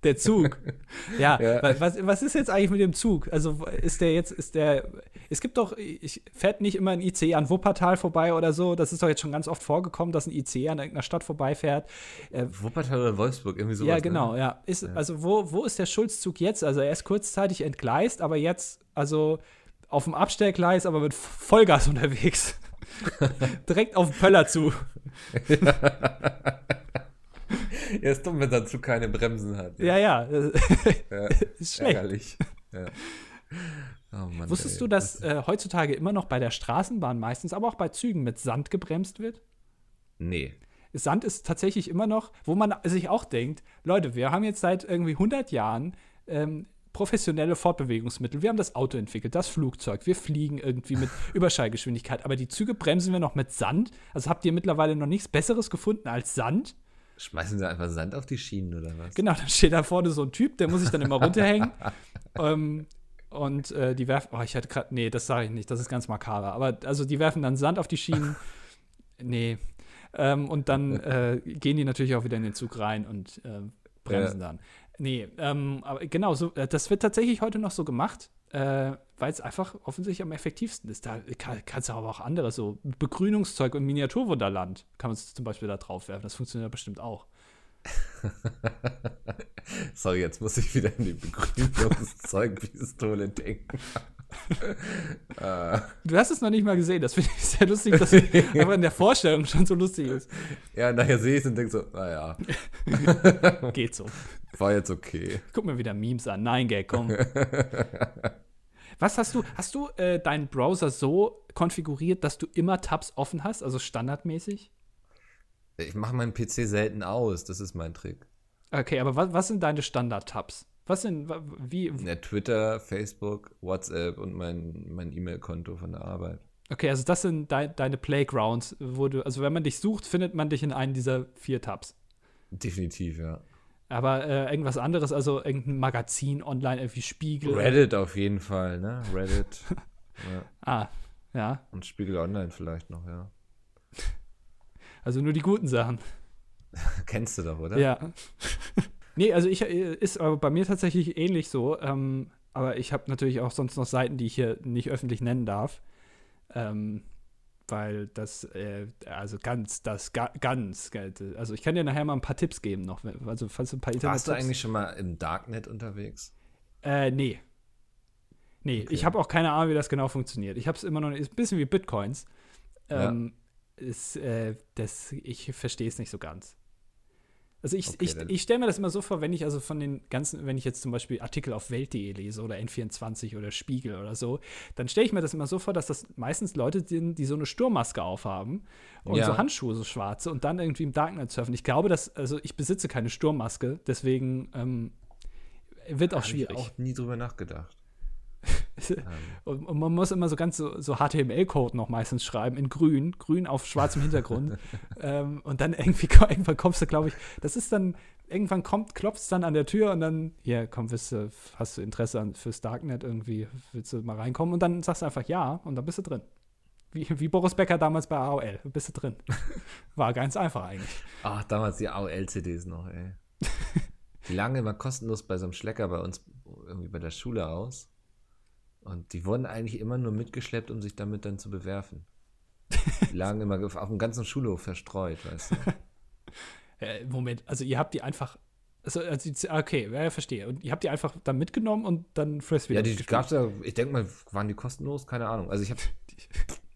Der Zug. Ja, Ja. wa- Was, was ist jetzt eigentlich mit dem Zug? Also ist der jetzt, ist der, es gibt doch, ich, fährt nicht immer ein IC an Wuppertal vorbei oder so. Das ist doch jetzt schon ganz oft vorgekommen, dass ein IC an irgendeiner Stadt vorbeifährt. Äh, Wuppertal oder Wolfsburg, irgendwie sowas. ja, ne? genau, ja. Ist, Also wo, wo ist der Schulzzug jetzt? Also er ist kurzzeitig entgleist, aber jetzt, also auf dem Abstellgleis, aber mit Vollgas unterwegs. Direkt auf den Pöller zu. Ja, ist dumm, wenn der Zug keine Bremsen hat. Ja, ja. äh, Ja, ist schlecht. ärgerlich. Ja. Oh Mann, Wusstest ey. du, dass äh, heutzutage immer noch bei der Straßenbahn meistens, aber auch bei Zügen mit Sand gebremst wird? Nee. Sand ist tatsächlich immer noch, wo man sich auch denkt, Leute, wir haben jetzt seit irgendwie 100 Jahren ähm, professionelle Fortbewegungsmittel. Wir haben das Auto entwickelt, das Flugzeug, wir fliegen irgendwie mit Überschallgeschwindigkeit, aber die Züge bremsen wir noch mit Sand. Also habt ihr mittlerweile noch nichts Besseres gefunden als Sand? Schmeißen sie einfach Sand auf die Schienen oder was? Genau, dann steht da vorne so ein Typ, der muss sich dann immer runterhängen. ähm, und äh, die werfen, oh, ich hatte gerade, nee, das sage ich nicht, das ist ganz makaber. Aber also die werfen dann Sand auf die Schienen. nee. Ähm, und dann äh, gehen die natürlich auch wieder in den Zug rein und äh, bremsen dann. Nee, ähm, aber genau, so, äh, das wird tatsächlich heute noch so gemacht, äh, weil es einfach offensichtlich am effektivsten ist. Da kann, kannst du aber auch anderes, so Begrünungszeug und Miniaturwunderland kann man zum Beispiel da drauf werfen. Das funktioniert bestimmt auch. Sorry, jetzt muss ich wieder an die Begrünungszeugpistole denken. äh, Du hast es noch nicht mal gesehen. Das finde ich sehr lustig, dass es einfach in der Vorstellung schon so lustig ist. ja, nachher sehe ich es und denke so, naja, Geht so. war jetzt okay. Guck mir wieder Memes an. Nein, Gag, komm. Was hast du? Hast du äh, deinen Browser so konfiguriert, dass du immer Tabs offen hast, also standardmäßig? Ich mache meinen PC selten aus, das ist mein Trick. Okay, aber was, was sind deine Standard-Tabs? Was sind, wa- wie, Ja, Twitter, Facebook, WhatsApp und mein, mein E-Mail-Konto von der Arbeit. okay, also das sind dei, deine Playgrounds, wo du, also wenn man dich sucht, findet man dich in einen dieser vier Tabs. Definitiv, ja. Aber äh, irgendwas anderes, also irgendein Magazin online, irgendwie Spiegel. Reddit auf jeden Fall, ne? Reddit. ja. Ah, ja. Und Spiegel Online vielleicht noch, ja. Also nur die guten Sachen. Kennst du doch, oder? Ja. nee, also ich äh, ist aber bei mir tatsächlich ähnlich so. Ähm, aber ich habe natürlich auch sonst noch Seiten, die ich hier nicht öffentlich nennen darf. Ähm, weil das, äh, also ganz, das ga, ganz, also ich kann dir nachher mal ein paar Tipps geben noch, also falls du ein paar Internet Warst du eigentlich schon mal im Darknet unterwegs? Äh, nee. Nee, Okay. ich habe auch keine Ahnung, wie das genau funktioniert. Ich habe es immer noch ist ein bisschen wie Bitcoins. Ja. Ähm, ist, äh, das, ich verstehe es nicht so ganz. Also ich, Okay, ich, ich stelle mir das immer so vor, wenn ich also von den ganzen, wenn ich jetzt zum Beispiel Artikel auf Welt.de lese oder N24 oder Spiegel oder so, dann stelle ich mir das immer so vor, dass das meistens Leute sind, die so eine Sturmmaske aufhaben und Ja. so Handschuhe, so schwarze und dann irgendwie im Darknet surfen. Ich glaube, dass, also ich besitze keine Sturmmaske, deswegen ähm, wird auch Hab ich schwierig. auch nie drüber nachgedacht. Und, und man muss immer so ganz so, so HTML-Code noch meistens schreiben, in grün, grün auf schwarzem Hintergrund. ähm, und dann irgendwie, irgendwann kommst du, glaube ich, das ist dann, irgendwann kommt, klopft es dann an der Tür und dann, hier, komm, willst du, hast du Interesse an, fürs Darknet irgendwie, willst du mal reinkommen? Und dann sagst du einfach ja und dann bist du drin. Wie, wie Boris Becker damals bei AOL, bist du drin. War ganz einfach eigentlich. Ach, damals die AOL-CDs noch, ey. Die lagen immer kostenlos bei so einem Schlecker bei uns irgendwie bei der Schule aus. Und die wurden eigentlich immer nur mitgeschleppt, um sich damit dann zu bewerfen. Die lagen immer auf dem ganzen Schulhof verstreut, weißt du. Äh, Moment, also ihr habt die einfach, also, also okay, ja, verstehe. Und ihr habt die einfach dann mitgenommen und dann First Ja, die gespielt. gab's ja, ich denke mal, waren die kostenlos? Keine Ahnung. Also ich habe.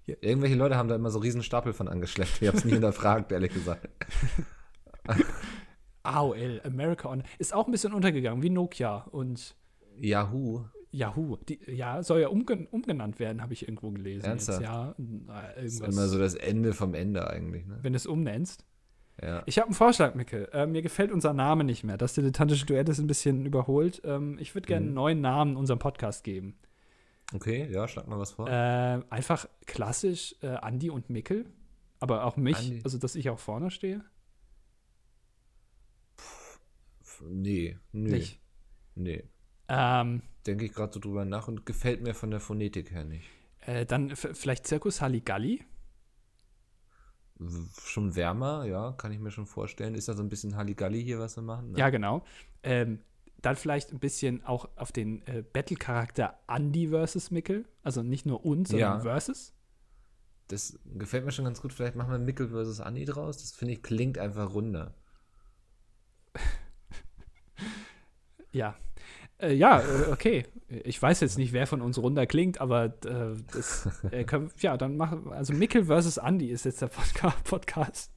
Irgendwelche Leute haben da immer so riesen Stapel von angeschleppt. Ich habe es nie hinterfragt, ehrlich gesagt. AOL, America On, ist auch ein bisschen untergegangen, wie Nokia und Yahoo. Yahoo. Die, ja, soll ja umgen umgenannt werden, habe ich irgendwo gelesen. Ernsthaft? Jetzt, ja, na, Das ist irgendwas. immer so das Ende vom Ende eigentlich, ne? wenn du es umnennst. Ja. Ich habe einen Vorschlag, Micke. Äh, mir gefällt unser Name nicht mehr. Das dilettantische Duett ist ein bisschen überholt. Ähm, ich würde gerne Mhm. einen neuen Namen unserem Podcast geben. Okay, ja, schlag mal was vor. Äh, einfach klassisch äh, Andi und Mickel. Aber auch mich, Andi. also dass ich auch vorne stehe. F- nee, nö. Nicht. Nee. Ähm, Denke ich gerade so drüber nach und gefällt mir von der Phonetik her nicht. äh, dann vielleicht Zirkus Halligalli. Schon wärmer, ja, kann ich mir schon vorstellen. Ist da so ein bisschen Halligalli hier, was wir machen? Ne? Ja, genau. Ähm, dann vielleicht ein bisschen auch auf den äh, Battle-Charakter Andy versus Mickel. Also nicht nur uns, sondern Ja. versus. Das gefällt mir schon ganz gut. Vielleicht machen wir Mickel versus Andi draus. Das finde ich klingt einfach runder. Ja. Äh, ja, äh, okay. Ich weiß jetzt nicht, wer von uns runder klingt, aber äh, das, äh, können, ja, dann machen also Mickel versus Andy ist jetzt der Podca Podcast.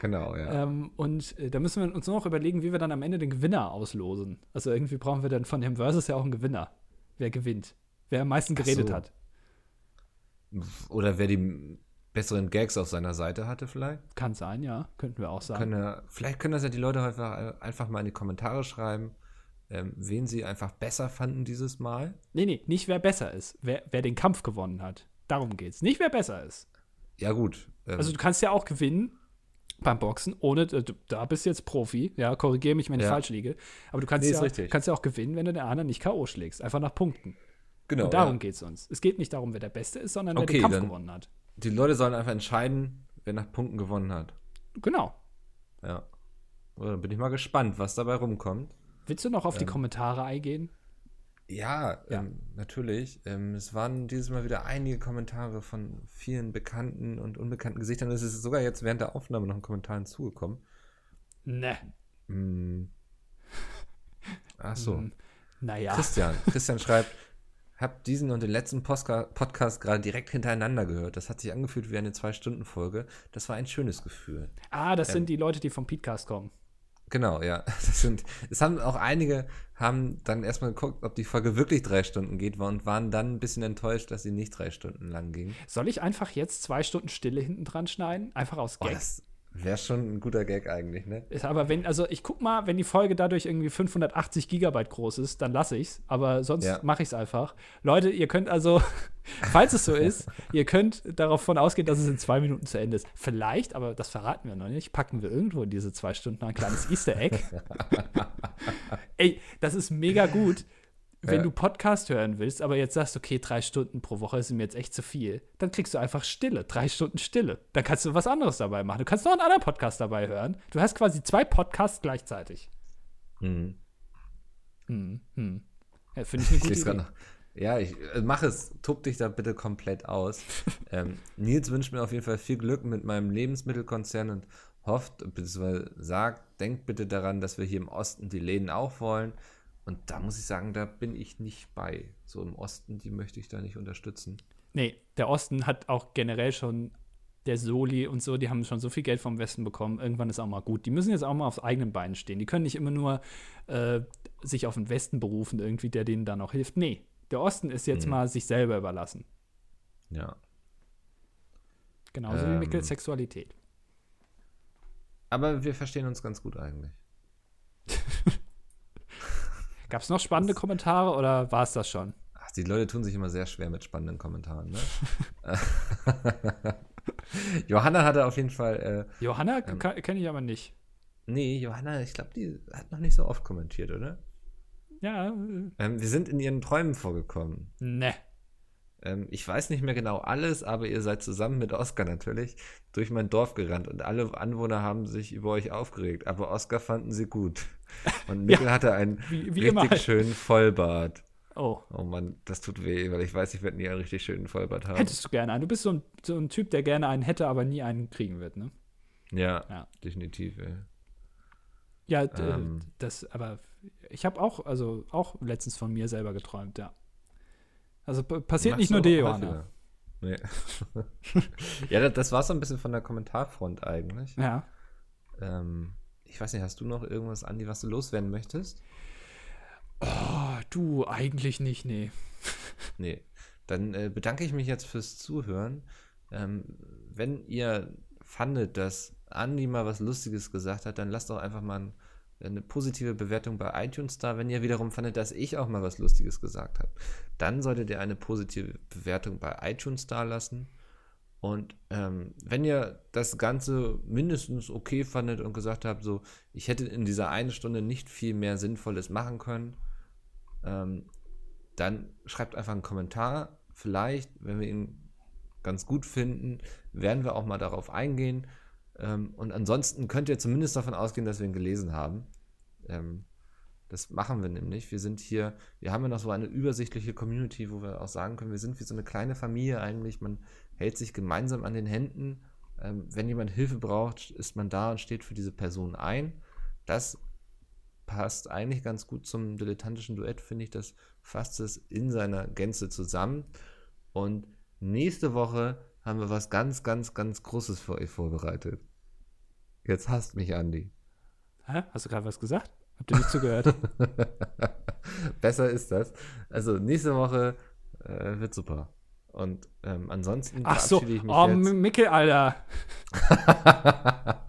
Genau, ja. Ähm, und äh, da müssen wir uns nur noch überlegen, wie wir dann am Ende den Gewinner auslosen. Also irgendwie brauchen wir dann von dem Versus ja auch einen Gewinner. Wer gewinnt? Wer am meisten geredet so. hat. Oder wer die besseren Gags auf seiner Seite hatte, vielleicht. Kann sein, ja. Könnten wir auch sagen. Können vielleicht können das ja die Leute einfach, einfach mal in die Kommentare schreiben, ähm, wen sie einfach besser fanden dieses Mal. Nee, nee, nicht wer besser ist. Wer, wer den Kampf gewonnen hat. Darum geht's. Nicht wer besser ist. Ja, gut. Ähm, Also du kannst ja auch gewinnen beim Boxen, ohne, äh, du, da bist du jetzt Profi, ja, korrigiere mich, wenn ich Ja. falsch liege. Aber du kannst, Nee, ja, kannst ja auch gewinnen, wenn du den anderen nicht K.O. schlägst. Einfach nach Punkten. genau. Und darum ja. geht's uns. Es geht nicht darum, wer der Beste ist, sondern wer Okay, den Kampf gewonnen hat. Die Leute sollen einfach entscheiden, wer nach Punkten gewonnen hat. Genau. Ja. Dann bin ich mal gespannt, was dabei rumkommt. Willst du noch auf die Ähm. Kommentare eingehen? Ja, Ja. Ähm, natürlich. Ähm, es waren dieses Mal wieder einige Kommentare von vielen bekannten und unbekannten Gesichtern. Es ist sogar jetzt während der Aufnahme noch ein Kommentar hinzugekommen. Ne. Hm. Ach so. Hm, Naja. Christian. Christian schreibt, hab diesen und den letzten Postka Podcast gerade direkt hintereinander gehört. Das hat sich angefühlt wie eine Zwei-Stunden-Folge. Das war ein schönes Gefühl. Ah, das Ähm. sind die Leute, die vom Podcast kommen. Genau, ja. Das sind, es haben auch einige, haben dann erstmal geguckt, ob die Folge wirklich drei Stunden geht und waren dann ein bisschen enttäuscht, dass sie nicht drei Stunden lang ging. Soll ich einfach jetzt zwei Stunden Stille hinten dran schneiden? Einfach aus Oh, Gag. das wäre schon ein guter Gag eigentlich, ne? Ist aber wenn, also ich guck mal, wenn die Folge dadurch irgendwie 580 Gigabyte groß ist, dann lasse ich's. Aber sonst Ja. mache ich's einfach. Leute, ihr könnt also, falls es so ist, ihr könnt davon ausgehen, dass es in zwei Minuten zu Ende ist. Vielleicht, aber das verraten wir noch nicht, packen wir irgendwo in diese zwei Stunden ein kleines Easter Egg. Ey, das ist mega gut. Wenn Ja. du Podcast hören willst, aber jetzt sagst, okay, drei Stunden pro Woche ist mir jetzt echt zu viel, dann kriegst du einfach Stille, drei Stunden Stille. Dann kannst du was anderes dabei machen. Du kannst noch einen anderen Podcast dabei hören. Du hast quasi zwei Podcasts gleichzeitig. Hm. Hm, hm. Ja, Finde ich eine Ich gute gerade Idee. Ja, ich äh, mach es. Tob dich da bitte komplett aus. ähm, Nils wünscht mir auf jeden Fall viel Glück mit meinem Lebensmittelkonzern und hofft, beziehungsweise sagt, denkt bitte daran, dass wir hier im Osten die Läden auch wollen. Und da muss ich sagen, da bin ich nicht bei. So im Osten, die möchte ich da nicht unterstützen. Nee, der Osten hat auch generell schon der Soli und so, die haben schon so viel Geld vom Westen bekommen. Irgendwann ist auch mal gut. Die müssen jetzt auch mal auf eigenen Beinen stehen. Die können nicht immer nur äh, sich auf den Westen berufen, irgendwie, der denen da noch hilft. Nee, der Osten ist jetzt Mhm. mal sich selber überlassen. Ja. Genauso wie Ähm. Mickels Sexualität. Aber wir verstehen uns ganz gut eigentlich. Gab es noch spannende Kommentare oder war es das schon? Ach, die Leute tun sich immer sehr schwer mit spannenden Kommentaren, ne? Johanna hatte auf jeden Fall, äh, Johanna Ähm. kenne ich aber nicht. nee, Johanna, ich glaube, die hat noch nicht so oft kommentiert, oder? Ja, äh, Ähm, wir sind in ihren Träumen vorgekommen. ne. Ähm, ich weiß nicht mehr genau alles, aber ihr seid zusammen mit Oskar natürlich durch mein Dorf gerannt und alle Anwohner haben sich über euch aufgeregt, aber Oskar fanden sie gut. Und Mikkel hatte einen Wie- wie richtig immer schönen Vollbart. Oh. Oh Mann, das tut weh, weil ich weiß, ich werde nie einen richtig schönen Vollbart haben. Hättest du gerne einen. Du bist so ein, so ein Typ, der gerne einen hätte, aber nie einen kriegen wird, ne? Ja, Ja. definitiv. Ey. Ja, Ähm. das, aber ich habe auch, also auch letztens von mir selber geträumt, ja. Also passiert nicht nur dir, Johanna. Nee. ja, das, das war so ein bisschen von der Kommentarfront eigentlich. Ja. Ähm, ich weiß nicht, hast du noch irgendwas, Andi, was du loswerden möchtest? Oh, du, eigentlich nicht, nee. Nee. Dann äh, bedanke ich mich jetzt fürs Zuhören. Ähm, wenn ihr fandet, dass Andi mal was Lustiges gesagt hat, dann lasst doch einfach mal ein, eine positive Bewertung bei iTunes da. Wenn ihr wiederum fandet, dass ich auch mal was Lustiges gesagt habe, dann solltet ihr eine positive Bewertung bei iTunes da lassen. Und ähm, wenn ihr das Ganze mindestens okay fandet und gesagt habt, so, ich hätte in dieser einen Stunde nicht viel mehr Sinnvolles machen können, ähm, dann schreibt einfach einen Kommentar. Vielleicht, wenn wir ihn ganz gut finden, werden wir auch mal darauf eingehen. Ähm, und ansonsten könnt ihr zumindest davon ausgehen, dass wir ihn gelesen haben. Ähm, das machen wir nämlich. Wir sind hier, wir haben ja noch so eine übersichtliche Community, wo wir auch sagen können, wir sind wie so eine kleine Familie eigentlich. Man hält sich gemeinsam an den Händen. Ähm, wenn jemand Hilfe braucht, ist man da und steht für diese Person ein. Das passt eigentlich ganz gut zum dilettantischen Duett, finde ich. Das fasst es in seiner Gänze zusammen. Und nächste Woche haben wir was ganz, ganz, ganz Großes für euch vorbereitet. Jetzt hasst mich, Andi. Hä? Hast du gerade was gesagt? Habt ihr nicht zugehört? Besser ist das. Also nächste Woche äh, wird super. Und ähm, ansonsten Ach so. ich mich Oh, jetzt. Mickel, Alter.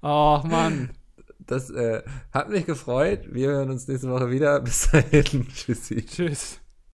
Oh, Mann. Das äh, hat mich gefreut. Wir hören uns nächste Woche wieder. Bis dahin. Tschüssi. Tschüss.